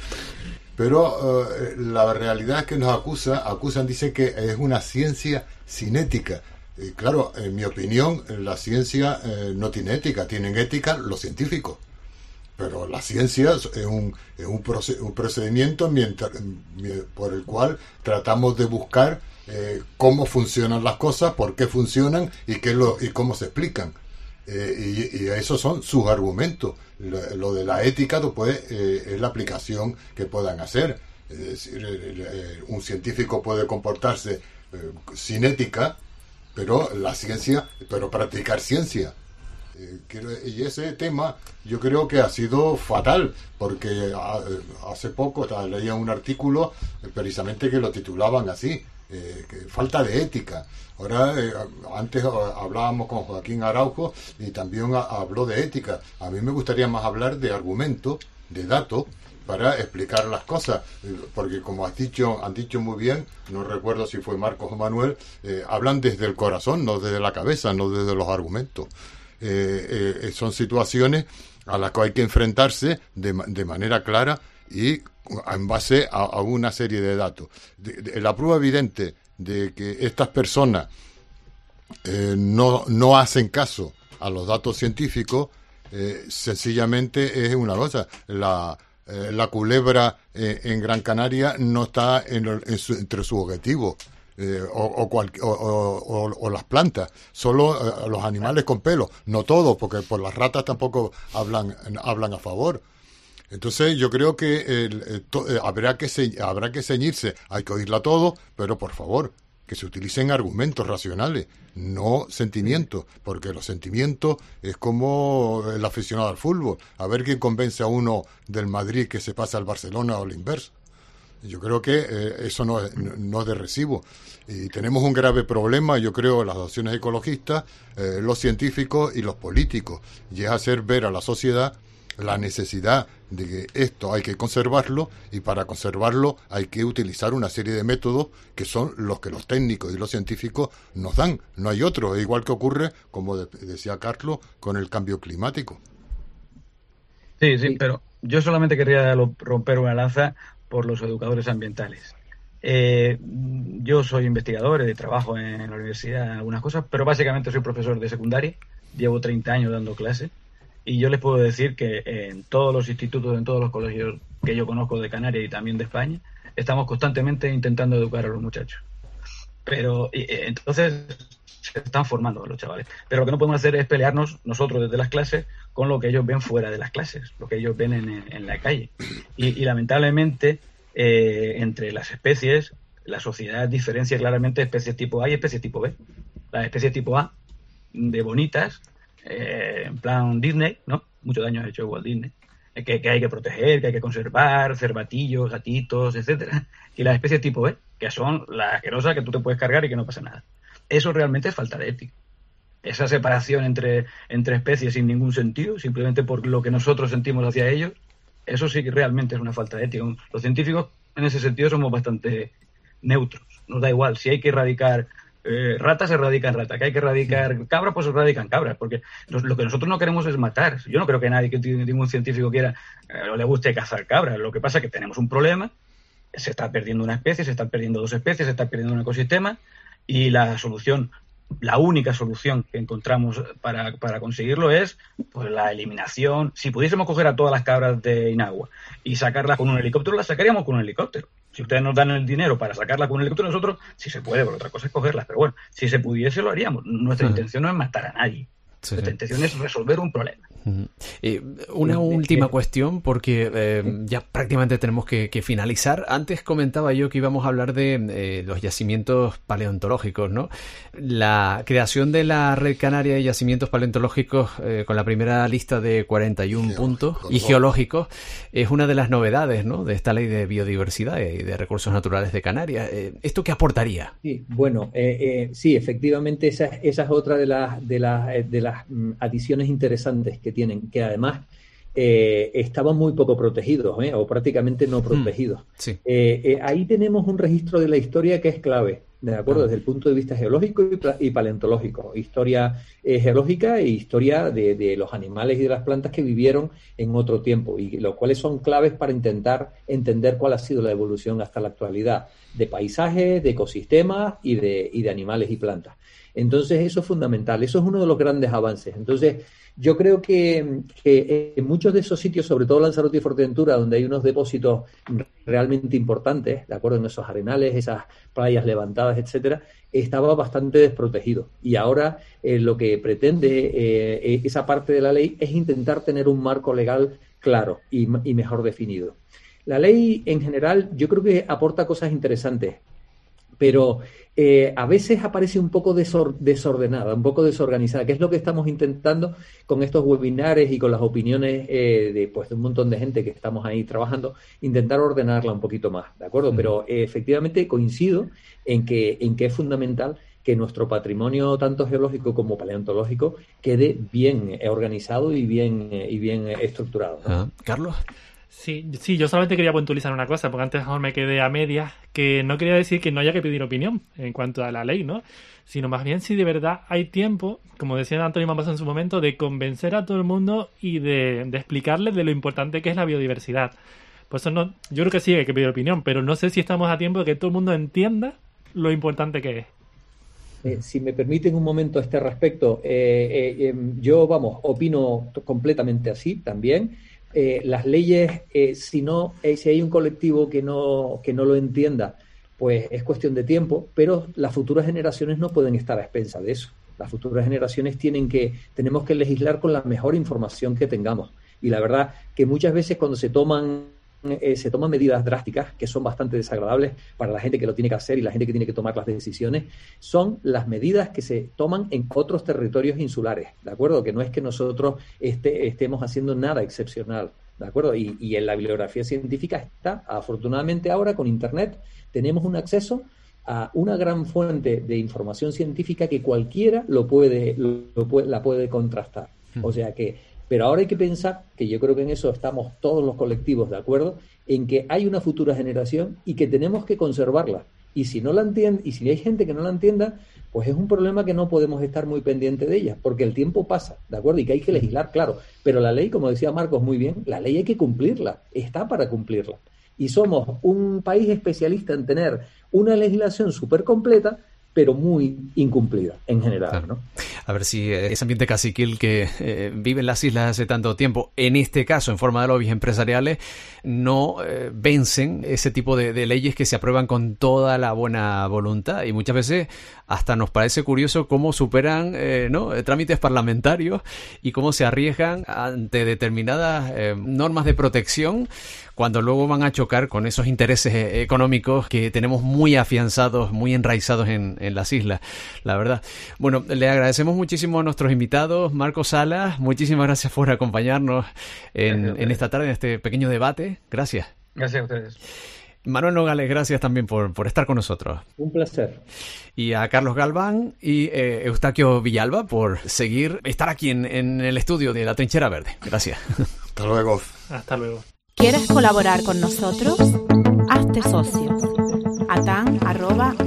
Pero eh, la realidad es que nos acusa, acusan, dice que es una ciencia cinética. Y claro, en mi opinión, la ciencia eh, no tiene ética, tienen ética los científicos. Pero la ciencia es un, es un, procedimiento mientras, por el cual tratamos de buscar eh, cómo funcionan las cosas, por qué funcionan y, qué lo, y cómo se explican. Eh, y, esos son sus argumentos. Lo, de la ética después eh, es la aplicación que puedan hacer. Eh, un científico puede comportarse sin ética, pero la ciencia, pero practicar ciencia. y ese tema yo creo que ha sido fatal, porque hace poco leía un artículo precisamente que lo titulaban así, falta de ética. Ahora, eh, antes hablábamos con Joaquín Araujo y también habló de ética. A mí me gustaría más hablar de argumentos, de datos, para explicar las cosas, porque como has dicho, han dicho muy bien, no recuerdo si fue Marcos o Manuel, eh, hablan desde el corazón, no desde la cabeza, no desde los argumentos. Eh, son situaciones a las que hay que enfrentarse de, manera clara y en base a, una serie de datos. la prueba evidente de que estas personas eh, no, no hacen caso a los datos científicos, eh, sencillamente es una cosa. La, eh, la culebra en Gran Canaria no está en, entre sus objetivos. o, o, o, las plantas, solo los animales con pelo, no todos, porque por las ratas tampoco hablan, hablan a favor. Entonces yo creo que eh, habrá, que habrá que ceñirse, hay que oírla todo, pero por favor, que se utilicen argumentos racionales, no sentimientos, porque los sentimientos es como el aficionado al fútbol, a ver quién convence a uno del Madrid que se pasa al Barcelona o al inverso. Yo creo que eh, eso no es, no de recibo. Y tenemos un grave problema, yo creo, las opciones ecologistas, eh, los científicos y los políticos, y es hacer ver a la sociedad la necesidad de que esto hay que conservarlo y para conservarlo hay que utilizar una serie de métodos que son los que los técnicos y los científicos nos dan. No hay otro, igual que ocurre, como decía Carlos, con el cambio climático. Sí, sí, pero yo solamente quería romper una lanza por los educadores ambientales. Eh, yo soy investigador, y trabajo en la universidad en algunas cosas, pero básicamente soy profesor de secundaria, llevo 30 años dando clases y yo les puedo decir que en todos los institutos, en todos los colegios que yo conozco de Canarias y también de España, estamos constantemente intentando educar a los muchachos. Pero entonces se están formando los chavales. Pero lo que no podemos hacer es pelearnos nosotros desde las clases con lo que ellos ven fuera de las clases, lo que ellos ven en, la calle. Y, lamentablemente, eh, entre las especies, la sociedad diferencia claramente especies tipo A y especies tipo B. Las especies tipo A, de bonitas, eh, en plan Disney, ¿no? Mucho daño ha hecho Walt Disney. Eh, que, hay que proteger, que hay que conservar, cervatillos, gatitos, etcétera. Y las especies tipo B, que son las asquerosas que tú te puedes cargar y que no pasa nada. Eso realmente es falta de ética. Esa separación entre, entre especies sin ningún sentido, simplemente por lo que nosotros sentimos hacia ellos, eso sí que realmente es una falta de ética. Los científicos en ese sentido somos bastante neutros. Nos da igual si hay que erradicar eh, ratas, se erradican ratas. Que hay que erradicar cabras, pues se erradican cabras. Porque lo que nosotros no queremos es matar. Yo no creo que nadie, que ningún científico quiera eh, o le guste cazar cabras. Lo que pasa es que tenemos un problema. Se está perdiendo una especie, se están perdiendo dos especies, se está perdiendo un ecosistema y la solución, la única solución que encontramos para, para conseguirlo es pues, la eliminación. Si pudiésemos coger a todas las cabras de Inagua y sacarlas con un helicóptero, las sacaríamos con un helicóptero. Si ustedes nos dan el dinero para sacarlas con un helicóptero, nosotros, si se puede, por otra cosa es cogerlas. Pero bueno, si se pudiese, lo haríamos. Nuestra intención no es matar a nadie. Nuestra intención es resolver un problema. Eh, una última cuestión, porque eh, ya prácticamente tenemos que, finalizar. Antes comentaba yo que íbamos a hablar de eh, los yacimientos paleontológicos, ¿no? La creación de la Red Canaria de Yacimientos Paleontológicos con la primera lista de 41 puntos y geológicos es una de las novedades, ¿no? De esta ley de biodiversidad y de recursos naturales de Canarias. ¿Esto qué aportaría? Sí, bueno, sí, efectivamente esa, esa, es otra de las, de las, de las mm, adiciones interesantes que tienen, que además eh, estaban muy poco protegidos ¿eh? o prácticamente no hmm, protegidos. Eh, ahí tenemos un registro de la historia que es clave, ¿de acuerdo? Ah. Desde el punto de vista geológico y, paleontológico. Historia geológica e historia de, los animales y de las plantas que vivieron en otro tiempo y los cuales son claves para intentar entender cuál ha sido la evolución hasta la actualidad de paisajes, de ecosistemas y de, y de animales y plantas. Entonces eso es fundamental, eso es uno de los grandes avances. Entonces yo creo que, en muchos de esos sitios, sobre todo Lanzarote y Fuerteventura, donde hay unos depósitos realmente importantes, de acuerdo en esos arenales, esas playas levantadas, etcétera, estaba bastante desprotegido. Y ahora eh, lo que pretende eh, esa parte de la ley es intentar tener un marco legal claro y mejor definido. La ley en general yo creo que aporta cosas interesantes pero eh, a veces aparece un poco desordenada, un poco desorganizada, que es lo que estamos intentando con estos webinares y con las opiniones eh, de, pues, de un montón de gente que estamos ahí trabajando, intentar ordenarla un poquito más, ¿de acuerdo? Pero eh, efectivamente coincido en que, en que es fundamental que nuestro patrimonio, tanto geológico como paleontológico, quede bien organizado y bien, y bien estructurado. Ah, Carlos. Sí, sí, yo solamente quería puntualizar una cosa, porque antes me quedé a medias, que no quería decir que no haya que pedir opinión en cuanto a la ley, ¿no? Sino más bien si de verdad hay tiempo, como decía Antonio Mamás en su momento, de convencer a todo el mundo y de, de explicarles de lo importante que es la biodiversidad. Por eso no, yo creo que sí hay que pedir opinión, pero no sé si estamos a tiempo de que todo el mundo entienda lo importante que es. Eh, si me permiten un momento a este respecto, eh, eh, em, yo, vamos, opino completamente así también. Eh, las leyes, eh, si no, eh, si hay un colectivo que no, que no lo entienda, pues es cuestión de tiempo, pero las futuras generaciones no pueden estar a expensas de eso. Las futuras generaciones tienen que, tenemos que legislar con la mejor información que tengamos. Y la verdad que muchas veces cuando se toman eh, se toman medidas drásticas que son bastante desagradables para la gente que lo tiene que hacer y la gente que tiene que tomar las decisiones, son las medidas que se toman en otros territorios insulares, ¿de acuerdo? Que no es que nosotros este, estemos haciendo nada excepcional, ¿de acuerdo? Y, y, en la bibliografía científica está, afortunadamente ahora con Internet, tenemos un acceso a una gran fuente de información científica que cualquiera lo puede, lo puede la puede contrastar. Hmm. O sea que pero ahora hay que pensar, que yo creo que en eso estamos todos los colectivos de acuerdo, en que hay una futura generación y que tenemos que conservarla. Y si no la entiende, y si hay gente que no la entienda, pues es un problema que no podemos estar muy pendientes de ella, porque el tiempo pasa, ¿de acuerdo? Y que hay que legislar, claro. Pero la ley, como decía Marcos muy bien, la ley hay que cumplirla, está para cumplirla. Y somos un país especialista en tener una legislación súper completa, pero muy incumplida en general. ¿no? A ver si ese ambiente caciquil que eh, vive en las islas hace tanto tiempo, en este caso en forma de lobbies empresariales, no eh, vencen ese tipo de, de, leyes que se aprueban con toda la buena voluntad y muchas veces hasta nos parece curioso cómo superan eh, ¿no? trámites parlamentarios y cómo se arriesgan ante determinadas normas de protección cuando luego van a chocar con esos intereses económicos que tenemos muy afianzados, muy enraizados en, en las islas, la verdad. Bueno, le agradecemos muchísimo a nuestros invitados, Marco Salas, muchísimas gracias por acompañarnos en, en esta tarde, en este pequeño debate. Gracias. Gracias a ustedes. Manuel Nogales, gracias también por, por, estar con nosotros. Un placer. Y a Carlos Galván y eh, Eustaquio Villalba por seguir, estar aquí en, en, el estudio de La Trinchera Verde. Gracias. Hasta luego. Hasta luego. ¿Quieres colaborar con nosotros? Hazte socio. atan.atan.org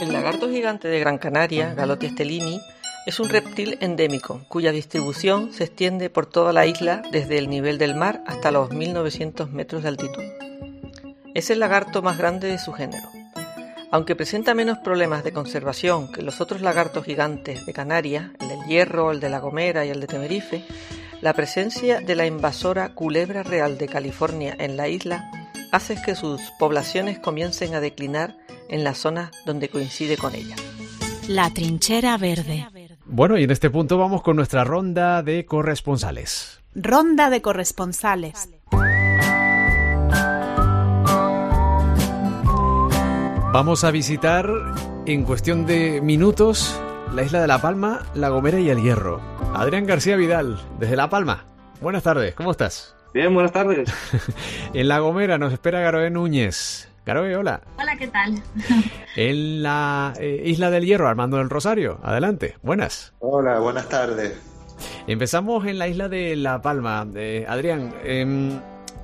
El lagarto gigante de Gran Canaria, Galotia stellini, es un reptil endémico cuya distribución se extiende por toda la isla desde el nivel del mar hasta los 1900 metros de altitud. Es el lagarto más grande de su género. Aunque presenta menos problemas de conservación que los otros lagartos gigantes de Canarias, el del Hierro, el de La Gomera y el de Tenerife, la presencia de la invasora culebra real de California en la isla hace que sus poblaciones comiencen a declinar en las zonas donde coincide con ella. La trinchera verde. Bueno, y en este punto vamos con nuestra ronda de corresponsales. Ronda de corresponsales. Vamos a visitar en cuestión de minutos la isla de La Palma, La Gomera y El Hierro. Adrián García Vidal, desde La Palma. Buenas tardes, ¿cómo estás? Bien, buenas tardes. en La Gomera nos espera Garoé Núñez. Garoé, hola. Hola, ¿qué tal? en la eh, isla del Hierro, Armando del Rosario. Adelante, buenas. Hola, buenas tardes. Empezamos en la isla de La Palma. Eh, Adrián, eh,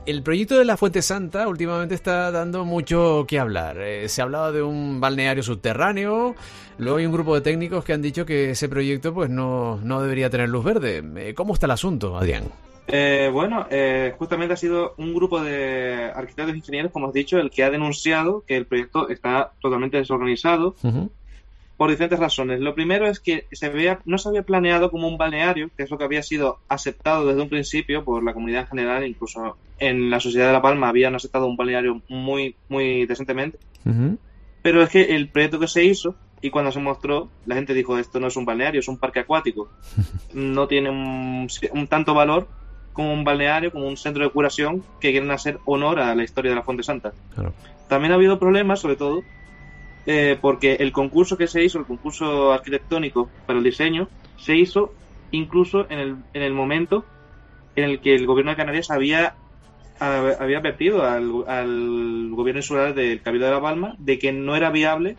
el proyecto de la Fuente Santa últimamente está dando mucho que hablar. Eh, se ha hablado de un balneario subterráneo, luego hay un grupo de técnicos que han dicho que ese proyecto pues no, no debería tener luz verde. Eh, ¿Cómo está el asunto, Adrián? Eh, bueno, eh, justamente ha sido un grupo de arquitectos e ingenieros, como has dicho, el que ha denunciado que el proyecto está totalmente desorganizado. Uh -huh por diferentes razones. Lo primero es que se veía, no se había planeado como un balneario, que es lo que había sido aceptado desde un principio por la comunidad en general, incluso en la sociedad de La Palma habían aceptado un balneario muy, muy decentemente. Uh -huh. Pero es que el proyecto que se hizo y cuando se mostró, la gente dijo, esto no es un balneario, es un parque acuático. no tiene un, un tanto valor como un balneario, como un centro de curación que quieren hacer honor a la historia de la Fuente Santa. Claro. También ha habido problemas, sobre todo, eh, porque el concurso que se hizo, el concurso arquitectónico para el diseño, se hizo incluso en el, en el momento en el que el gobierno de Canarias había, había advertido al, al gobierno insular del Cabildo de La Palma de que no era viable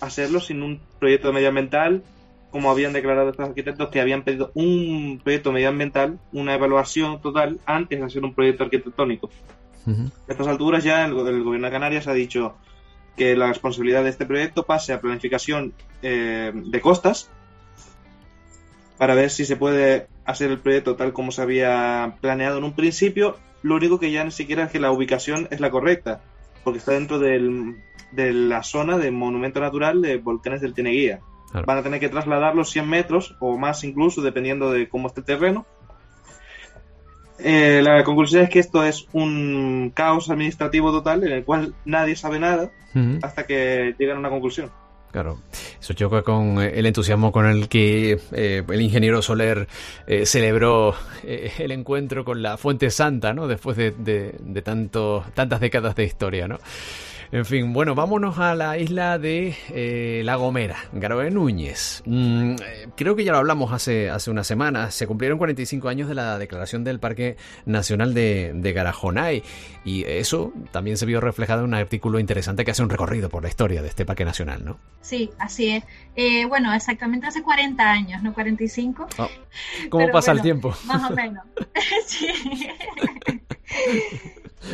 hacerlo sin un proyecto medioambiental, como habían declarado estos arquitectos que habían pedido un proyecto medioambiental, una evaluación total antes de hacer un proyecto arquitectónico. Uh -huh. A estas alturas ya el, el gobierno de Canarias ha dicho que la responsabilidad de este proyecto pase a planificación eh, de costas para ver si se puede hacer el proyecto tal como se había planeado en un principio. Lo único que ya ni siquiera es que la ubicación es la correcta, porque está dentro del, de la zona de monumento natural de volcanes del Teneguía. Claro. Van a tener que trasladarlos 100 metros o más incluso, dependiendo de cómo esté el terreno. Eh, la conclusión es que esto es un caos administrativo total en el cual nadie sabe nada uh -huh. hasta que llegan a una conclusión. Claro, eso choca con el entusiasmo con el que eh, el ingeniero Soler eh, celebró eh, el encuentro con la Fuente Santa, ¿no? Después de, de, de tanto, tantas décadas de historia, ¿no? En fin, bueno, vámonos a la isla de eh, La Gomera, Garoé Núñez. Mm, creo que ya lo hablamos hace, hace unas semanas. Se cumplieron 45 años de la declaración del Parque Nacional de, de Garajonay. Y eso también se vio reflejado en un artículo interesante que hace un recorrido por la historia de este Parque Nacional, ¿no? Sí, así es. Eh, bueno, exactamente hace 40 años, ¿no? 45. Oh, ¿Cómo Pero pasa bueno, el tiempo? Más o menos. sí.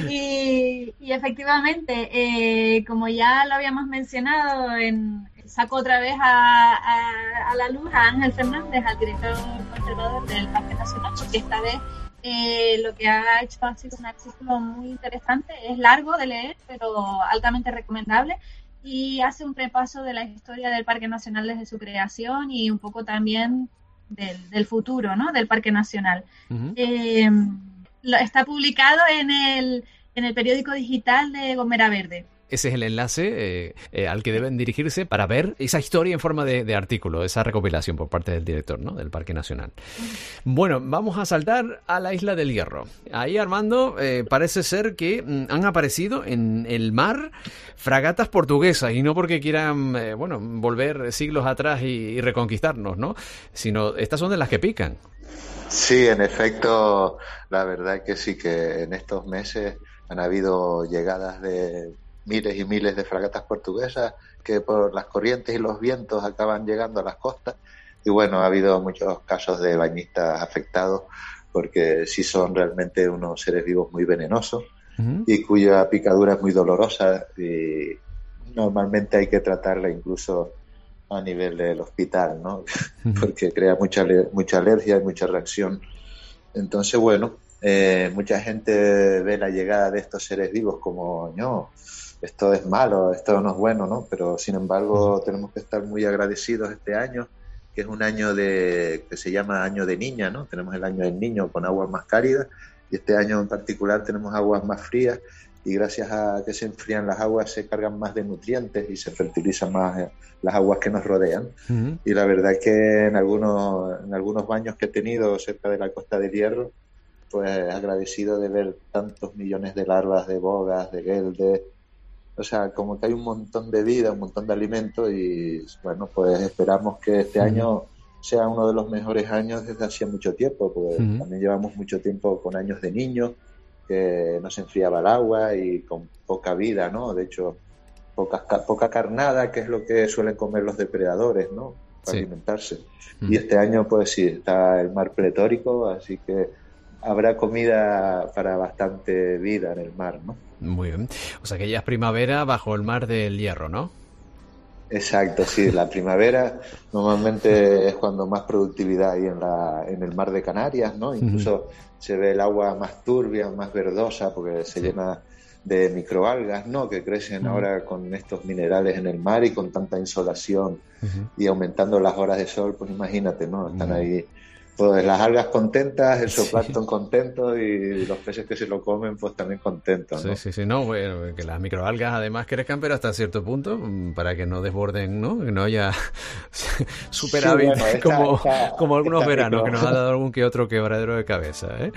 Y, y, efectivamente, eh, como ya lo habíamos mencionado en saco otra vez a, la luz a Ángel Fernández, al director conservador del Parque Nacional, porque esta vez eh, lo que ha hecho ha sido un artículo muy interesante, es largo de leer, pero altamente recomendable, y hace un repaso de la historia del Parque Nacional desde su creación y un poco también del, futuro ¿no? del Parque Nacional. Eh, está publicado en el, en el periódico digital de Gomera Verde. Ese es el enlace eh, eh, al que deben dirigirse para ver esa historia en forma de, artículo, esa recopilación por parte del director ¿no? del Parque Nacional. Bueno, vamos a saltar a la isla del Hierro. Ahí, Armando, eh, parece ser que mm, han aparecido en el mar fragatas portuguesas y no porque quieran, bueno, volver siglos atrás y, reconquistarnos, ¿no? Sino estas son de las que pican. Sí, en efecto, la verdad que sí que en estos meses han habido llegadas de miles y miles de fragatas portuguesas que por las corrientes y los vientos acaban llegando a las costas. Y bueno, ha habido muchos casos de bañistas afectados porque sí son realmente unos seres vivos muy venenosos y cuya picadura es muy dolorosa y normalmente hay que tratarla incluso a nivel del hospital, ¿no? porque crea mucha, mucha alergia y mucha reacción. Entonces, bueno, eh, mucha gente ve la llegada de estos seres vivos como, no, esto es malo, esto no es bueno, ¿no? Pero sin embargo tenemos que estar muy agradecidos este año, que es un año de, que se llama año de niña, ¿no? Tenemos el año del niño con aguas más cálidas y este año en particular tenemos aguas más frías y gracias a que se enfrían las aguas se cargan más de nutrientes y se fertilizan más eh, las aguas que nos rodean. Y la verdad es que en algunos, en algunos baños que he tenido cerca de la costa del Hierro, pues agradecido de ver tantos millones de larvas de bogas, de gueldes, o sea, como que hay un montón de vida, un montón de alimento y bueno, pues esperamos que este año sea uno de los mejores años desde hacía mucho tiempo, porque también llevamos mucho tiempo con años de niños, que no se enfriaba el agua y con poca vida, ¿no? De hecho, poca, poca carnada, que es lo que suelen comer los depredadores, ¿no? Para alimentarse. Y este año, pues sí, está el mar pletórico, así que habrá comida para bastante vida en el mar, ¿no? Muy bien. O sea que ya es primavera bajo el mar del hierro, ¿no? Exacto, sí. La primavera normalmente es cuando más productividad hay en, la, en el mar de Canarias, ¿no? Incluso se ve el agua más turbia, más verdosa, porque se llena de microalgas, ¿no? Que crecen ahora con estos minerales en el mar y con tanta insolación y aumentando las horas de sol, pues imagínate, ¿no? Están ahí pues las algas contentas, el zooplancton contento y los peces que se lo comen pues también contentos. Sí, sí, sí, no, bueno, que las microalgas además crezcan pero hasta cierto punto mm, para que no desborden, ¿no? Que no haya superávit como, como algunos veranos que nos ha dado algún que otro quebradero de cabeza, ¿eh?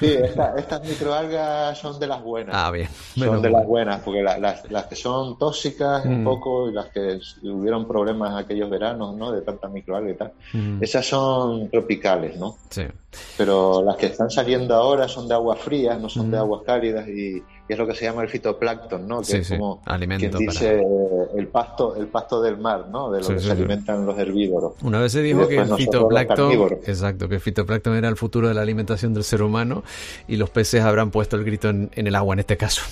Sí, estas microalgas son de las buenas. Ah, bien. Son de las buenas, porque las, las que son tóxicas un mm. poco y las que hubieron problemas aquellos veranos, ¿no? De tanta microalga y tal, mm. esas son tropicales ¿no? Sí. Pero las que están saliendo ahora son de aguas frías, no son de aguas cálidas y, es lo que se llama el fitoplancton, ¿no? Que es como Alimento quien dice el pasto, el pasto del mar, ¿no? De lo que se alimentan los herbívoros. Una vez se dijo que el fitoplancton, exacto, que el fitoplancton era el futuro de la alimentación del ser humano y los peces habrán puesto el grito en, el agua en este caso.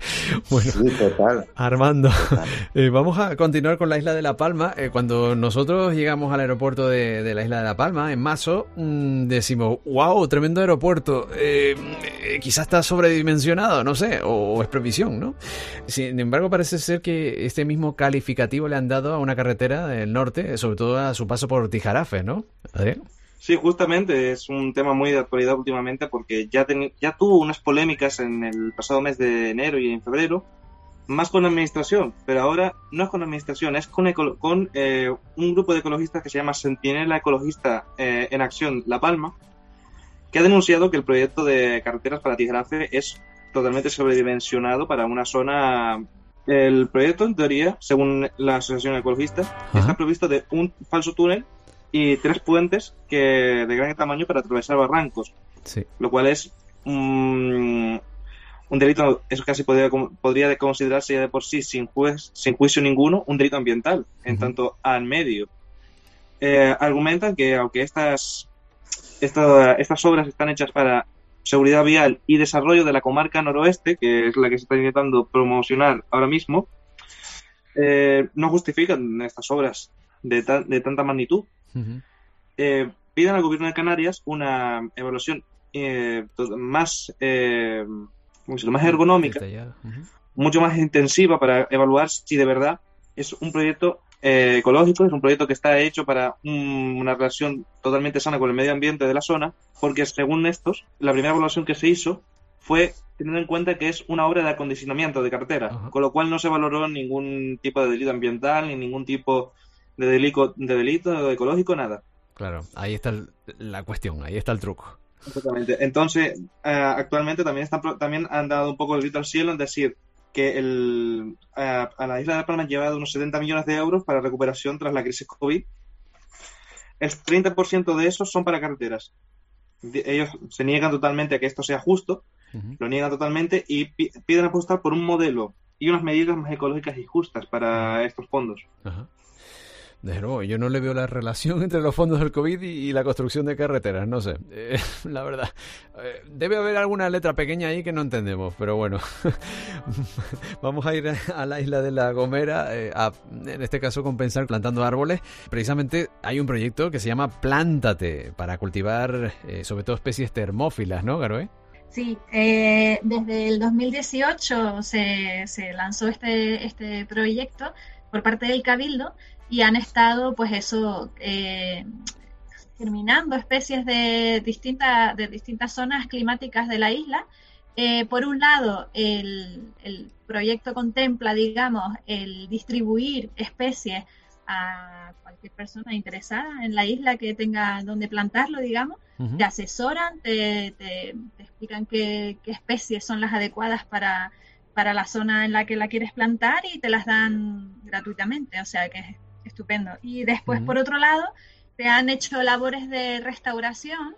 bueno, total. Armando, eh, vamos a continuar con la isla de La Palma. Eh, cuando nosotros llegamos al aeropuerto de, la isla de La Palma, en Mazo, mm, decimos, wow, tremendo aeropuerto. Eh, quizás está sobredimensionado, no sé o, es previsión, ¿no? Sin embargo, parece ser que este mismo calificativo le han dado a una carretera del norte, sobre todo a su paso por Tijarafe, ¿no? Sí, justamente es un tema muy de actualidad últimamente porque ya, ya tuvo unas polémicas en el pasado mes de enero y en febrero, más con la administración, pero ahora no es con la administración, es con, con eh, un grupo de ecologistas que se llama Sentinela Ecologista eh, en Acción La Palma, que ha denunciado que el proyecto de carreteras para Tijarafe es totalmente sobredimensionado para una zona. El proyecto, en teoría, según la Asociación Ecologista, está provisto de un falso túnel y tres puentes que de gran tamaño para atravesar barrancos. Lo cual es un delito, eso casi podría, podría considerarse ya de por sí, sin, juez, sin juicio ninguno, un delito ambiental, en tanto al medio. Eh, argumentan que aunque estas, estas, estas obras están hechas para seguridad vial y desarrollo de la comarca noroeste, que es la que se está intentando promocionar ahora mismo, eh, no justifican estas obras de, de tanta magnitud. Eh, piden al gobierno de Canarias una evaluación eh, más, más ergonómica, mucho más intensiva para evaluar si de verdad es un proyecto ecológico, es un proyecto que está hecho para una relación totalmente sana con el medio ambiente de la zona, porque según estos, la primera evaluación que se hizo fue teniendo en cuenta que es una obra de acondicionamiento de carretera, con lo cual no se valoró ningún tipo de delito ambiental ni ningún tipo de delito, de delito ecológico, nada. Claro, ahí está la cuestión, ahí está el truco. Exactamente. Entonces, eh, actualmente también, están, también han dado un poco el grito al cielo en decir que el, a la isla de Palma han llevado unos 70 millones de euros para recuperación tras la crisis COVID. El 30% de esos son para carreteras. Ellos se niegan totalmente a que esto sea justo lo niegan totalmente y piden apostar por un modelo y unas medidas más ecológicas y justas para estos fondos. Yo no le veo la relación entre los fondos del COVID y, la construcción de carreteras, no sé, eh, la verdad. Eh, debe haber alguna letra pequeña ahí que no entendemos, pero bueno, vamos a ir a la isla de La Gomera, eh, en este caso compensar plantando árboles. Precisamente hay un proyecto que se llama Plántate, para cultivar sobre todo especies termófilas, ¿no, Garoe? Sí, desde el 2018 se, se lanzó este, este proyecto por parte del Cabildo y han estado, pues eso, eh, germinando especies de, distintas de distintas zonas climáticas de la isla. Eh, por un lado, el, el, proyecto contempla, digamos, el distribuir especies a cualquier persona interesada en la isla que tenga donde plantarlo, digamos. Te asesoran, te, te, explican qué, especies son las adecuadas para, para la zona en la que la quieres plantar y te las dan gratuitamente, o sea que es estupendo. Y después, por otro lado, te han hecho labores de restauración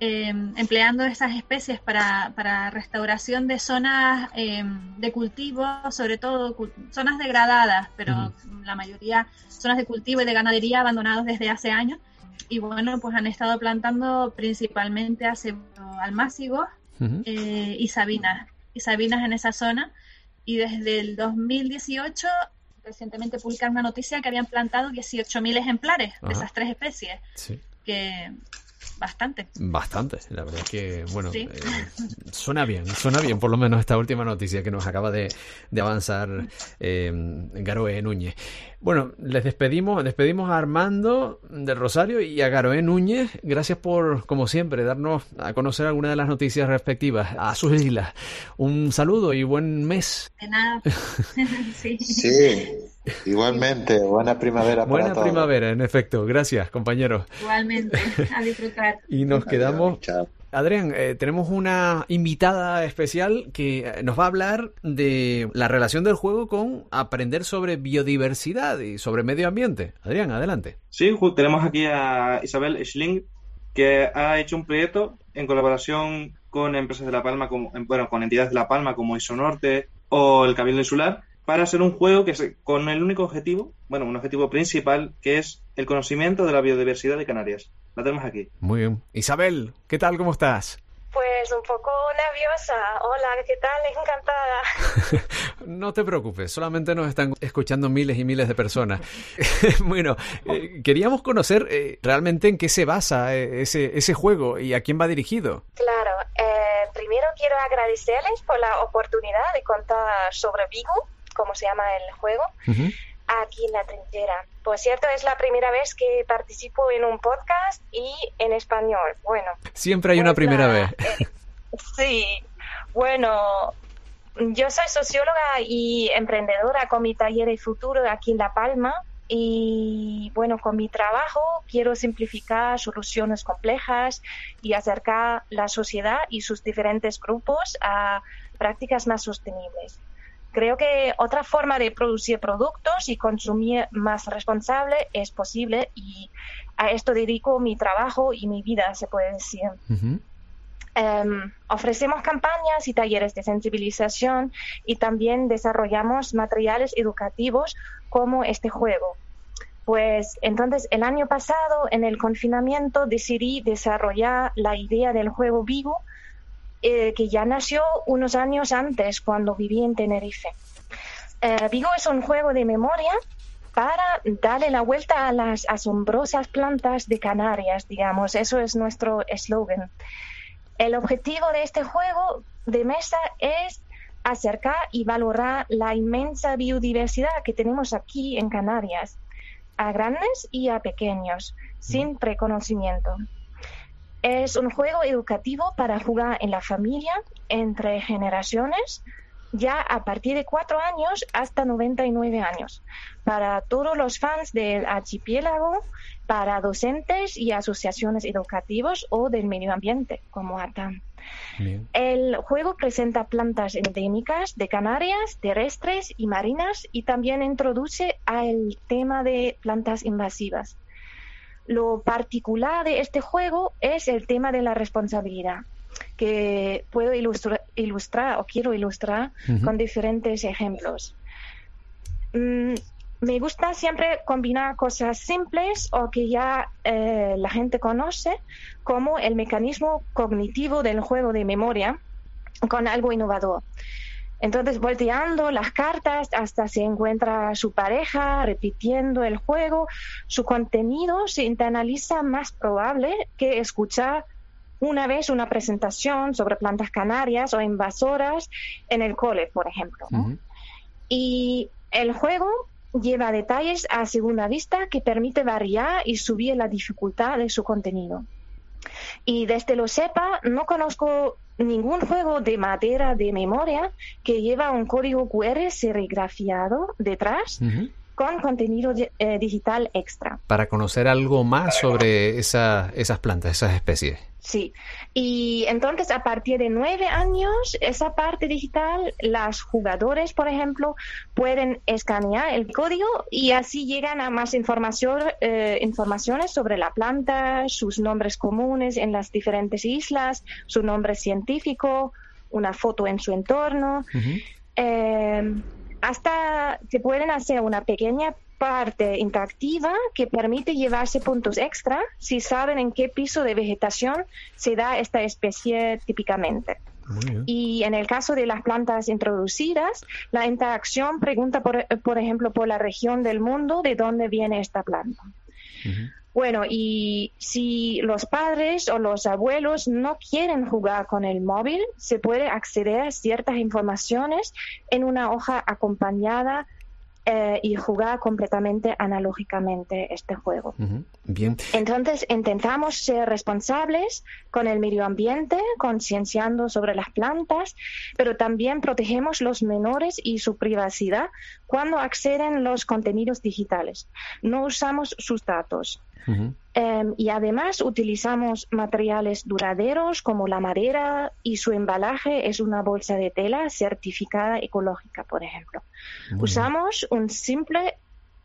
Em, empleando esas especies para, para restauración de zonas em, de cultivo, sobre todo zonas degradadas, pero la mayoría zonas de cultivo y de ganadería abandonados desde hace años. Y bueno, pues han estado plantando principalmente hace almácigos eh, y sabinas, y sabinas en esa zona. Y desde el 2018 recientemente publicaron una noticia que habían plantado 18.000 ejemplares de esas tres especies. Que Bastante. Bastante, la verdad es que, bueno, eh, suena bien, suena bien por lo menos esta última noticia que nos acaba de, avanzar eh, Garoe Núñez. Bueno, les despedimos, despedimos a Armando del Rosario y a Garoé Núñez. Gracias por, como siempre, darnos a conocer algunas de las noticias respectivas a sus islas. Un saludo y buen mes. De nada. sí. sí. Igualmente, buena primavera. Buena primavera, en efecto. Gracias, compañeros. Igualmente, a disfrutar. y nos quedamos. Adrián, eh, tenemos una invitada especial que eh, nos va a hablar de la relación del juego con aprender sobre biodiversidad y sobre medio ambiente. Adrián, adelante. Sí, tenemos aquí a Isabel Schling, que ha hecho un proyecto en colaboración con empresas de La Palma, como, bueno, con entidades de La Palma como Isonorte o el Cabildo Insular, para hacer un juego que con el único objetivo, bueno, un objetivo principal, que es el conocimiento de la biodiversidad de Canarias. La tenemos aquí. Muy bien. Isabel, ¿qué tal? ¿Cómo estás? Pues un poco nerviosa. Hola, ¿qué tal? Encantada. no te preocupes, solamente nos están escuchando miles y miles de personas. bueno, eh, queríamos conocer eh, realmente en qué se basa eh, ese, ese juego y a quién va dirigido. Claro, primero quiero agradecerles por la oportunidad de contar sobre Vigo como se llama el juego, aquí en la trinchera. Por cierto, es la primera vez que participo en un podcast y en español. Bueno. Siempre hay una pues primera vez. Eh, sí. Bueno, yo soy socióloga y emprendedora con mi taller de futuro aquí en La Palma. Y bueno, con mi trabajo quiero simplificar soluciones complejas y acercar la sociedad y sus diferentes grupos a prácticas más sostenibles. Creo que otra forma de producir productos y consumir más responsable es posible y a esto dedico mi trabajo y mi vida, se puede decir. Em, ofrecemos campañas y talleres de sensibilización y también desarrollamos materiales educativos como este juego. Pues entonces el año pasado en el confinamiento decidí desarrollar la idea del juego vivo eh, que ya nació unos años antes cuando viví en Tenerife. Eh, Vigo es un juego de memoria para darle la vuelta a las asombrosas plantas de Canarias, digamos. Eso es nuestro eslogan. El objetivo de este juego de mesa es acercar y valorar la inmensa biodiversidad que tenemos aquí en Canarias, a grandes y a pequeños, sin preconocimiento. Es un juego educativo para jugar en la familia, entre generaciones, ya a partir de cuatro años hasta 99 años, para todos los fans del archipiélago, para docentes y asociaciones educativas o del medio ambiente, como ATAM. El juego presenta plantas endémicas de Canarias, terrestres y marinas y también introduce al tema de plantas invasivas. Lo particular de este juego es el tema de la responsabilidad que puedo ilustrar, o quiero ilustrar con diferentes ejemplos. Mm, me gusta siempre combinar cosas simples o que ya eh, la gente conoce, como el mecanismo cognitivo del juego de memoria, con algo innovador. Entonces, volteando las cartas hasta se encuentra su pareja, repitiendo el juego, su contenido se internaliza más probable que escuchar una vez una presentación sobre plantas canarias o invasoras en el cole, por ejemplo. Y el juego lleva detalles a segunda vista que permite variar y subir la dificultad de su contenido. Y desde lo sepa, no conozco ningún juego de madera de memoria que lleva un código QR serigrafiado detrás con contenido eh, digital extra. Para conocer algo más sobre esas plantas, esas especies. Sí, y entonces a partir de nueve años, esa parte digital, los jugadores, por ejemplo, pueden escanear el código y así llegan a más información, eh, informaciones sobre la planta, sus nombres comunes en las diferentes islas, su nombre científico, una foto en su entorno. Eh, hasta se pueden hacer una pequeña parte interactiva que permite llevarse puntos extra si saben en qué piso de vegetación se da esta especie típicamente. Y en el caso de las plantas introducidas, la interacción pregunta, por, por ejemplo, por la región del mundo de dónde viene esta planta. Bueno, y si los padres o los abuelos no quieren jugar con el móvil, se puede acceder a ciertas informaciones en una hoja acompañada eh, y jugar completamente analógicamente este juego. Bien. Entonces intentamos ser responsables con el medio ambiente, concienciando sobre las plantas, pero también protegemos los menores y su privacidad cuando acceden los contenidos digitales. No usamos sus datos. Em, y además utilizamos materiales duraderos como la madera y su embalaje es una bolsa de tela certificada ecológica, por ejemplo. Usamos un simple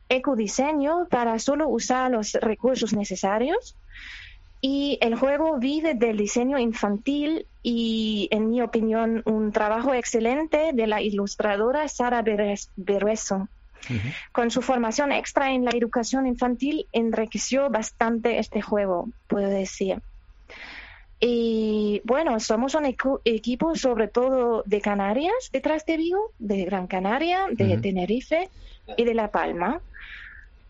ecodiseño para solo usar los recursos necesarios y el juego vive del diseño infantil y, en mi opinión, un trabajo excelente de la ilustradora Sara Con su formación extra en la educación infantil enriqueció bastante este juego, puedo decir. Y bueno, somos un equipo sobre todo de Canarias, detrás de Vigo, de Gran Canaria, de Tenerife y de La Palma.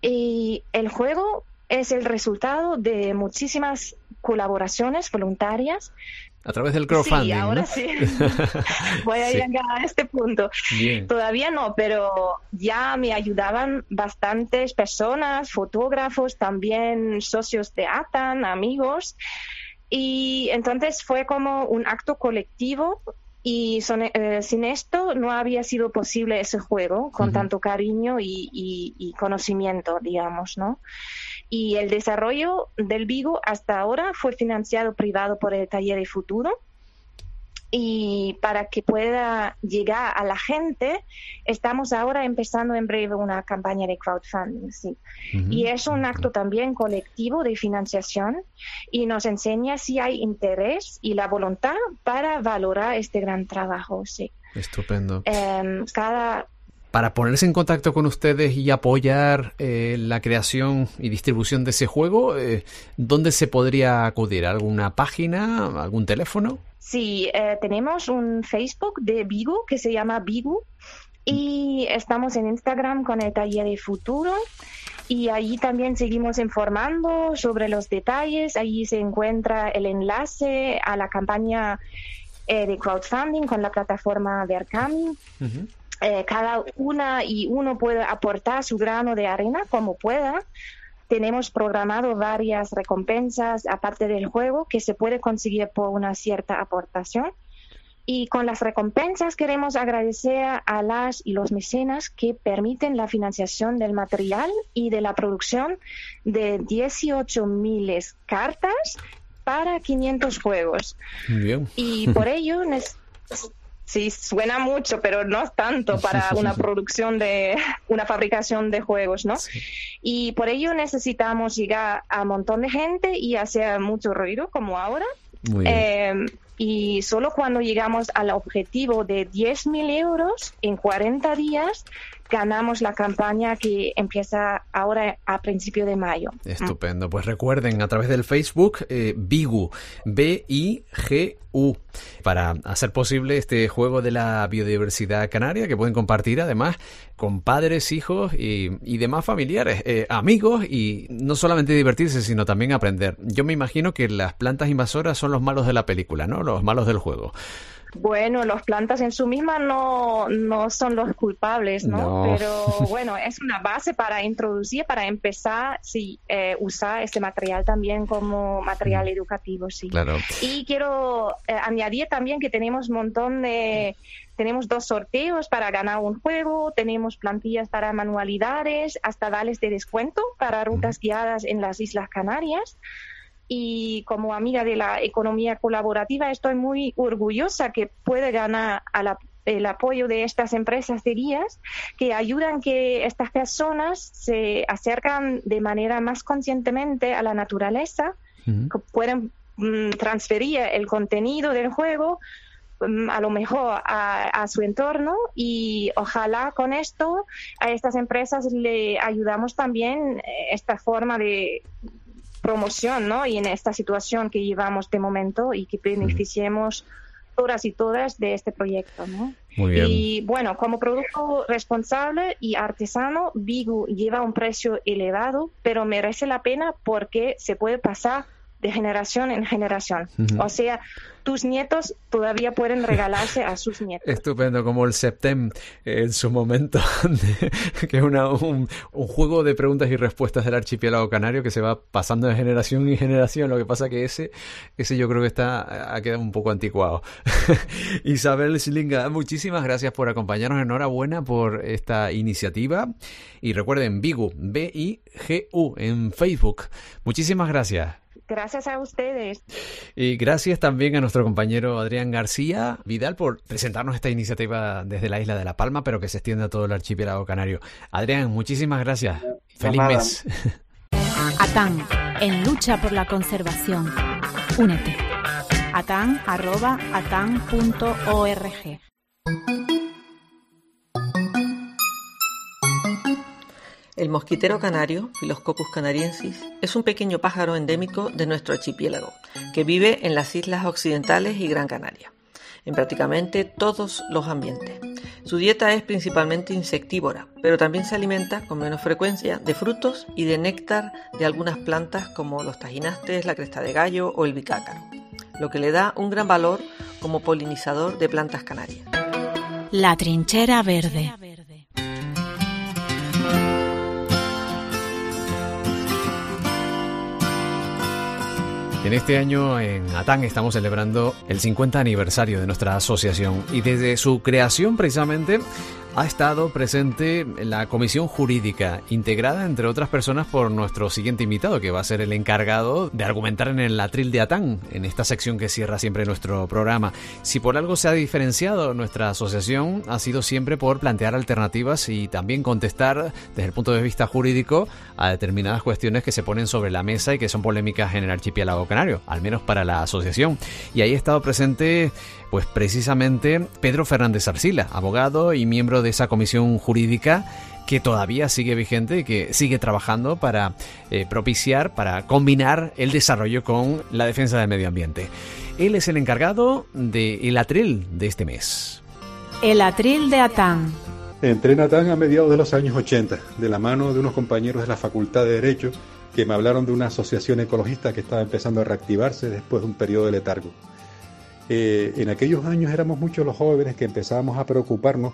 Y el juego es el resultado de muchísimas colaboraciones voluntarias a través del crowdfunding. Sí, ahora sí. Voy a llegar a este punto. Todavía no, pero ya me ayudaban bastantes personas, fotógrafos, también socios de ATAN, amigos. Y entonces fue como un acto colectivo y eh, sin esto no había sido posible ese juego con tanto cariño y, y, conocimiento, digamos, ¿no? Y el desarrollo del Vigo hasta ahora fue financiado privado por el Taller de Futuro y para que pueda llegar a la gente, estamos ahora empezando en breve una campaña de crowdfunding. Sí. Y es un acto también colectivo de financiación y nos enseña si hay interés y la voluntad para valorar este gran trabajo. Sí. Estupendo. Em, cada para ponerse en contacto con ustedes y apoyar eh, la creación y distribución de ese juego, eh, ¿dónde se podría acudir? ¿Alguna página? ¿Algún teléfono? Sí, eh, tenemos un Facebook de Vigo que se llama Vigo Y estamos en Instagram con el taller de futuro y allí también seguimos informando sobre los detalles. Allí se encuentra el enlace a la campaña eh, de crowdfunding con la plataforma de Arcami. Eh, cada una y uno puede aportar su grano de arena como pueda. Tenemos programado varias recompensas aparte del juego que se puede conseguir por una cierta aportación. Y con las recompensas queremos agradecer a las y los mecenas que permiten la financiación del material y de la producción de 18 miles cartas para 500 juegos. Bien. Y por ello, sí, suena mucho, pero no tanto para una producción de una fabricación de juegos, ¿no? Y por ello necesitamos llegar a un montón de gente y hacer mucho ruido, como ahora. Muy bien. Eh, y solo cuando llegamos al objetivo de 10.000 euros en 40 días, ganamos la campaña que empieza ahora a principio de mayo. Estupendo. Pues recuerden a través del Facebook eh, Bigu, B-I-G-U, para hacer posible este juego de la biodiversidad canaria que pueden compartir además con padres, hijos y, demás familiares, eh, amigos y no solamente divertirse, sino también aprender. Yo me imagino que las plantas invasoras son los malos de la película, ¿no? Los malos del juego. Bueno, las plantas en su misma no, no son los culpables, ¿no? Pero bueno, es una base para introducir, para empezar, sí, eh, usar este material también como material educativo, sí. Claro. Y quiero eh, añadir también que tenemos un montón de tenemos dos sorteos para ganar un juego, tenemos plantillas para manualidades, hasta vales de descuento para rutas guiadas en las Islas Canarias y como amiga de la economía colaborativa estoy muy orgullosa que puede ganar el apoyo de estas empresas de guías que ayudan que estas personas se acercan de manera más conscientemente a la naturaleza, que pueden mm, transferir el contenido del juego mm, a lo mejor a, a, su entorno y ojalá con esto a estas empresas le ayudamos también eh, esta forma de promoción, ¿no? Y en esta situación que llevamos de momento y que beneficiemos todas y todas de este proyecto, ¿no? Muy bien. Y bueno, como producto responsable y artesano, Bigu lleva un precio elevado, pero merece la pena porque se puede pasar de generación en generación. O sea, tus nietos todavía pueden regalarse a sus nietos. Estupendo, como el Septem en su momento, que es una, un, juego de preguntas y respuestas del archipiélago canario que se va pasando de generación en generación. Lo que pasa que ese, ese yo creo que está, ha quedado un poco anticuado. Isabel Slinga, muchísimas gracias por acompañarnos. Enhorabuena por esta iniciativa. Y recuerden, Bigu, B-I-G-U, en Facebook. Muchísimas gracias. Gracias a ustedes. Y gracias también a nuestro compañero Adrián García Vidal por presentarnos esta iniciativa desde la isla de La Palma, pero que se extiende a todo el archipiélago canario. Adrián, muchísimas gracias. Feliz mes. ATAN, en lucha por la conservación. Únete. atan.org. El mosquitero canario, Philoscopus canariensis, es un pequeño pájaro endémico de nuestro archipiélago, que vive en las islas occidentales y Gran Canaria, en prácticamente todos los ambientes. Su dieta es principalmente insectívora, pero también se alimenta con menos frecuencia de frutos y de néctar de algunas plantas como los tajinastes, la cresta de gallo o el bicácaro, lo que le da un gran valor como polinizador de plantas canarias. La trinchera verde. En este año en Atán estamos celebrando el 50 aniversario de nuestra asociación. Y desde su creación precisamente ha estado presente la comisión jurídica, integrada entre otras personas por nuestro siguiente invitado, que va a ser el encargado de argumentar en el atril de Atán, en esta sección que cierra siempre nuestro programa. Si por algo se ha diferenciado nuestra asociación, ha sido siempre por plantear alternativas y también contestar desde el punto de vista jurídico a determinadas cuestiones que se ponen sobre la mesa y que son polémicas en el archipiélago canario, al menos para la asociación. Y ahí ha estado presente pues precisamente Pedro Fernández Arcila, abogado y miembro de esa comisión jurídica que todavía sigue vigente y que sigue trabajando para eh, propiciar, para combinar el desarrollo con la defensa del medio ambiente. Él es el encargado del atril de este mes. El atril de Atán, Entré en Atán a mediados de los años 80, de la mano de unos compañeros de la Facultad de Derecho que me hablaron de una asociación ecologista que estaba empezando a reactivarse después de un periodo de letargo. Eh, en aquellos años éramos muchos los jóvenes que empezábamos a preocuparnos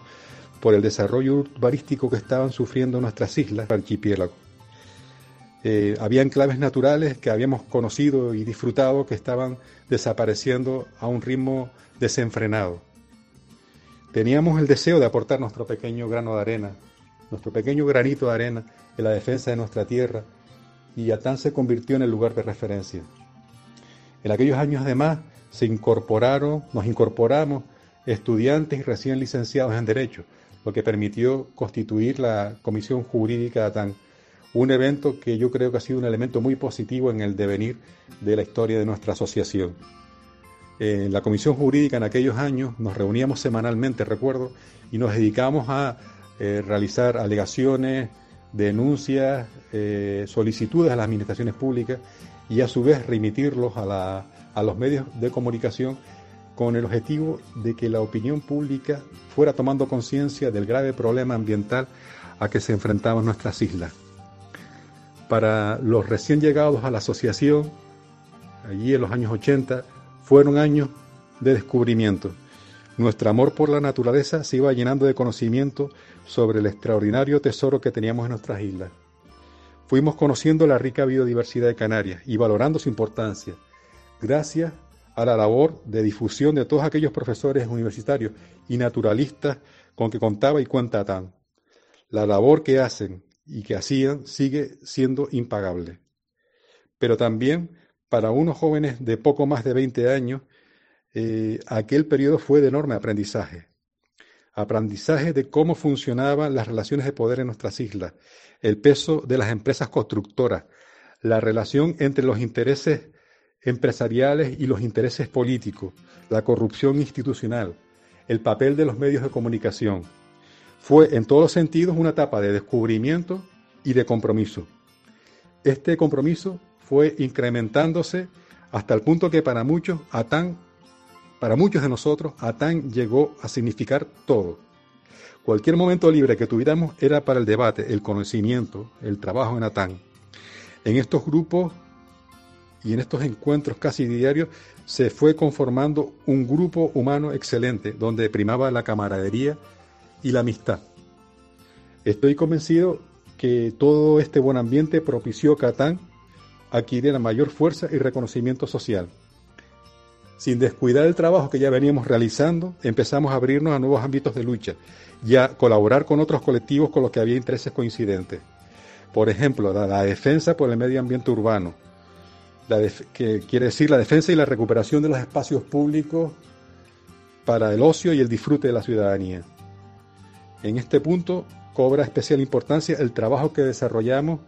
por el desarrollo urbanístico que estaban sufriendo nuestras islas, archipiélago. Eh, había enclaves naturales que habíamos conocido y disfrutado que estaban desapareciendo a un ritmo desenfrenado. Teníamos el deseo de aportar nuestro pequeño grano de arena, nuestro pequeño granito de arena en la defensa de nuestra tierra y Atán se convirtió en el lugar de referencia. En aquellos años además se incorporaron, nos incorporamos estudiantes y recién licenciados en Derecho, lo que permitió constituir la Comisión Jurídica de Atán, un evento que yo creo que ha sido un elemento muy positivo en el devenir de la historia de nuestra asociación. En la Comisión Jurídica en aquellos años nos reuníamos semanalmente, recuerdo, y nos dedicamos a eh, realizar alegaciones, denuncias, eh, solicitudes a las administraciones públicas y a su vez remitirlos a, a los medios de comunicación con el objetivo de que la opinión pública fuera tomando conciencia del grave problema ambiental a que se enfrentaban nuestras islas. Para los recién llegados a la asociación, allí en los años 80, fueron años de descubrimiento. Nuestro amor por la naturaleza se iba llenando de conocimiento sobre el extraordinario tesoro que teníamos en nuestras islas. Fuimos conociendo la rica biodiversidad de Canarias y valorando su importancia, gracias a la labor de difusión de todos aquellos profesores universitarios y naturalistas con que contaba y cuenta TAN. La labor que hacen y que hacían sigue siendo impagable. Pero también para unos jóvenes de poco más de 20 años, eh, aquel periodo fue de enorme aprendizaje aprendizaje de cómo funcionaban las relaciones de poder en nuestras islas, el peso de las empresas constructoras, la relación entre los intereses empresariales y los intereses políticos, la corrupción institucional, el papel de los medios de comunicación. Fue en todos los sentidos una etapa de descubrimiento y de compromiso. Este compromiso fue incrementándose hasta el punto que para muchos Atán para muchos de nosotros, Atán llegó a significar todo. Cualquier momento libre que tuviéramos era para el debate, el conocimiento, el trabajo en Atán. En estos grupos y en estos encuentros casi diarios se fue conformando un grupo humano excelente, donde primaba la camaradería y la amistad. Estoy convencido que todo este buen ambiente propició que Atán adquiriera mayor fuerza y reconocimiento social. Sin descuidar el trabajo que ya veníamos realizando, empezamos a abrirnos a nuevos ámbitos de lucha y a colaborar con otros colectivos con los que había intereses coincidentes. Por ejemplo, la, defensa por el medio ambiente urbano, que quiere decir la defensa y la recuperación de los espacios públicos para el ocio y el disfrute de la ciudadanía. En este punto cobra especial importancia el trabajo que desarrollamos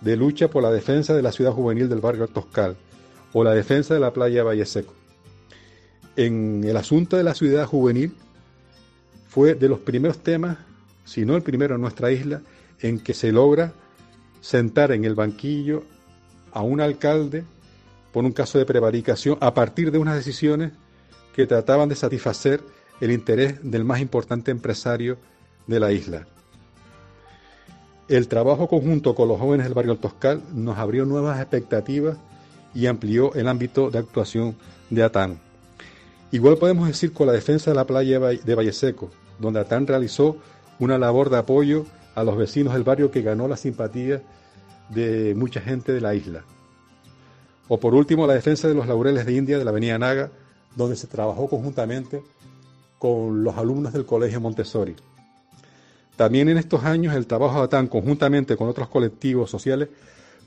de lucha por la defensa de la ciudad juvenil del barrio Toscal o la defensa de la playa Valle Seco en el asunto de la ciudad juvenil fue de los primeros temas, si no el primero en nuestra isla, en que se logra sentar en el banquillo a un alcalde por un caso de prevaricación a partir de unas decisiones que trataban de satisfacer el interés del más importante empresario de la isla. El trabajo conjunto con los jóvenes del barrio Toscal nos abrió nuevas expectativas y amplió el ámbito de actuación de ATAN. Igual podemos decir con la defensa de la playa de Valle Seco, donde Atán realizó una labor de apoyo a los vecinos del barrio que ganó la simpatía de mucha gente de la isla. O por último, la defensa de los laureles de India de la Avenida Naga, donde se trabajó conjuntamente con los alumnos del Colegio Montessori. También en estos años el trabajo de Atán conjuntamente con otros colectivos sociales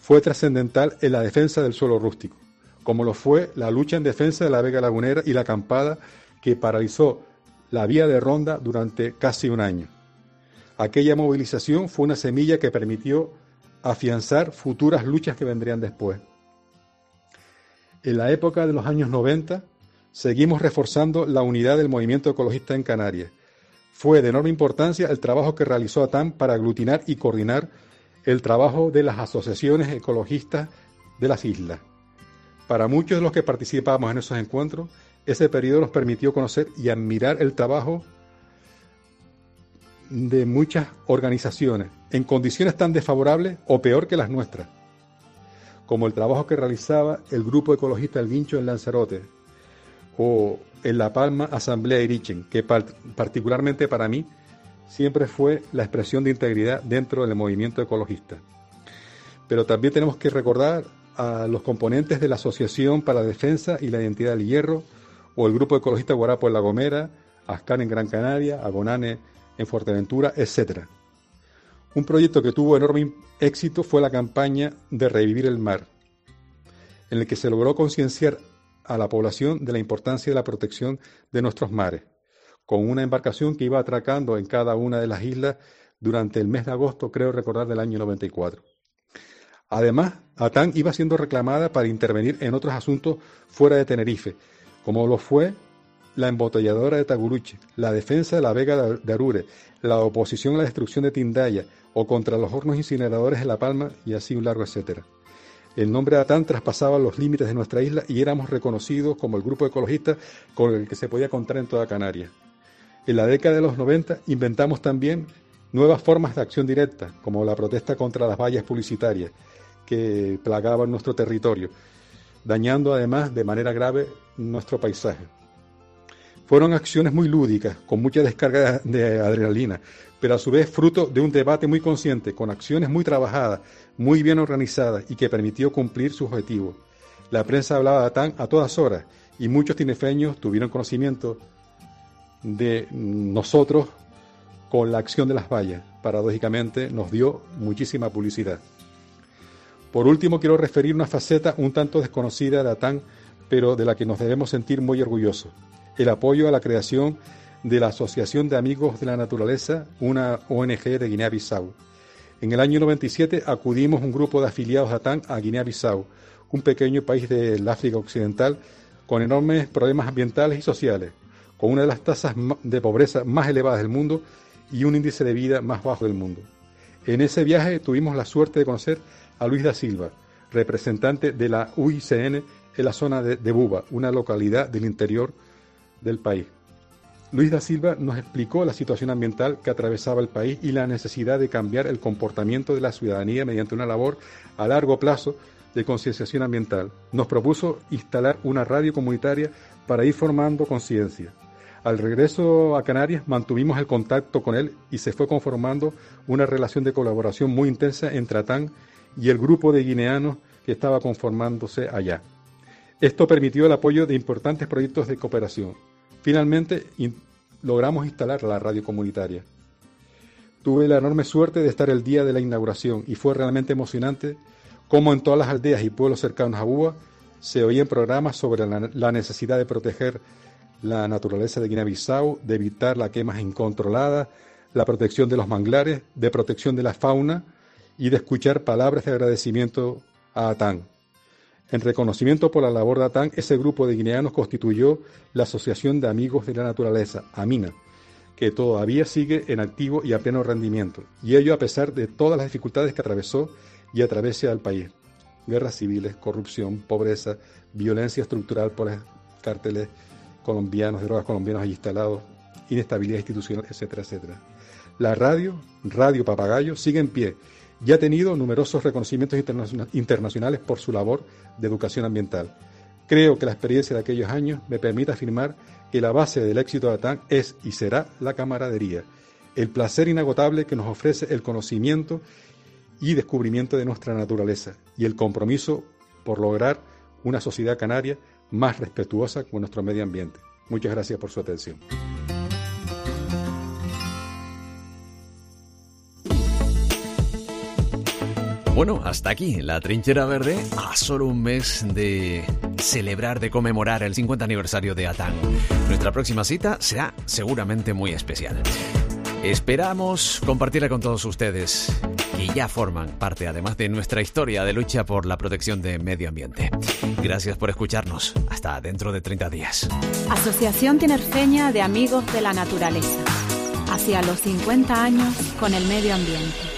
fue trascendental en la defensa del suelo rústico como lo fue la lucha en defensa de la Vega Lagunera y la acampada que paralizó la vía de ronda durante casi un año. Aquella movilización fue una semilla que permitió afianzar futuras luchas que vendrían después. En la época de los años 90, seguimos reforzando la unidad del movimiento ecologista en Canarias. Fue de enorme importancia el trabajo que realizó ATAM para aglutinar y coordinar el trabajo de las asociaciones ecologistas de las islas. Para muchos de los que participamos en esos encuentros, ese periodo nos permitió conocer y admirar el trabajo de muchas organizaciones en condiciones tan desfavorables o peor que las nuestras, como el trabajo que realizaba el grupo ecologista El Guincho en Lanzarote o en La Palma Asamblea Irichen, que particularmente para mí siempre fue la expresión de integridad dentro del movimiento ecologista. Pero también tenemos que recordar a los componentes de la Asociación para la Defensa y la Identidad del Hierro, o el Grupo Ecologista Guarapo en La Gomera, Ascan en Gran Canaria, Agonane en Fuerteventura, etc. Un proyecto que tuvo enorme éxito fue la campaña de Revivir el Mar, en el que se logró concienciar a la población de la importancia de la protección de nuestros mares, con una embarcación que iba atracando en cada una de las islas durante el mes de agosto, creo recordar, del año 94. Además, ATAN iba siendo reclamada para intervenir en otros asuntos fuera de Tenerife, como lo fue la embotelladora de Taguruche, la defensa de la Vega de Arure, la oposición a la destrucción de Tindaya o contra los hornos incineradores de La Palma y así un largo etcétera. El nombre de Atán traspasaba los límites de nuestra isla y éramos reconocidos como el grupo ecologista con el que se podía contar en toda Canarias. En la década de los 90 inventamos también nuevas formas de acción directa, como la protesta contra las vallas publicitarias que plagaban nuestro territorio, dañando además de manera grave nuestro paisaje. Fueron acciones muy lúdicas, con mucha descarga de adrenalina, pero a su vez fruto de un debate muy consciente, con acciones muy trabajadas, muy bien organizadas y que permitió cumplir su objetivo. La prensa hablaba de ATAN a todas horas y muchos tinefeños tuvieron conocimiento de nosotros con la acción de las vallas. Paradójicamente nos dio muchísima publicidad. Por último, quiero referir una faceta un tanto desconocida de ATAN, pero de la que nos debemos sentir muy orgullosos. El apoyo a la creación de la Asociación de Amigos de la Naturaleza, una ONG de Guinea-Bissau. En el año 97 acudimos un grupo de afiliados de ATAN a Guinea-Bissau, un pequeño país del África Occidental con enormes problemas ambientales y sociales, con una de las tasas de pobreza más elevadas del mundo y un índice de vida más bajo del mundo. En ese viaje tuvimos la suerte de conocer a Luis da Silva, representante de la UICN en la zona de Buba, una localidad del interior del país. Luis da Silva nos explicó la situación ambiental que atravesaba el país y la necesidad de cambiar el comportamiento de la ciudadanía mediante una labor a largo plazo de concienciación ambiental. Nos propuso instalar una radio comunitaria para ir formando conciencia. Al regreso a Canarias mantuvimos el contacto con él y se fue conformando una relación de colaboración muy intensa entre ATAN y el grupo de guineanos que estaba conformándose allá. Esto permitió el apoyo de importantes proyectos de cooperación. Finalmente logramos instalar la radio comunitaria. Tuve la enorme suerte de estar el día de la inauguración y fue realmente emocionante cómo en todas las aldeas y pueblos cercanos a Buba se oían programas sobre la, necesidad de proteger la naturaleza de Guinea-Bissau, de evitar la quema incontrolada, la protección de los manglares, de protección de la fauna y de escuchar palabras de agradecimiento a Atán. En reconocimiento por la labor de ATAN, ese grupo de guineanos constituyó la Asociación de Amigos de la Naturaleza, AMINA, que todavía sigue en activo y a pleno rendimiento, y ello a pesar de todas las dificultades que atravesó y atraviesa al país. Guerras civiles, corrupción, pobreza, violencia estructural por los cárteles colombianos, drogas colombianos allí instalados, inestabilidad institucional, etcétera, etcétera. La radio, Radio Papagayo, sigue en pie y ha tenido numerosos reconocimientos internacionales por su labor de educación ambiental. Creo que la experiencia de aquellos años me permite afirmar que la base del éxito de ATAN es y será la camaradería, el placer inagotable que nos ofrece el conocimiento y descubrimiento de nuestra naturaleza y el compromiso por lograr una sociedad canaria más respetuosa con nuestro medio ambiente. Muchas gracias por su atención. Bueno, hasta aquí la trinchera verde a solo un mes de celebrar, de conmemorar el 50 aniversario de Atán. Nuestra próxima cita será seguramente muy especial. Esperamos compartirla con todos ustedes que ya forman parte además de nuestra historia de lucha por la protección del medio ambiente. Gracias por escucharnos. Hasta dentro de 30 días. Asociación Tinerfeña de Amigos de la Naturaleza. Hacia los 50 años con el medio ambiente.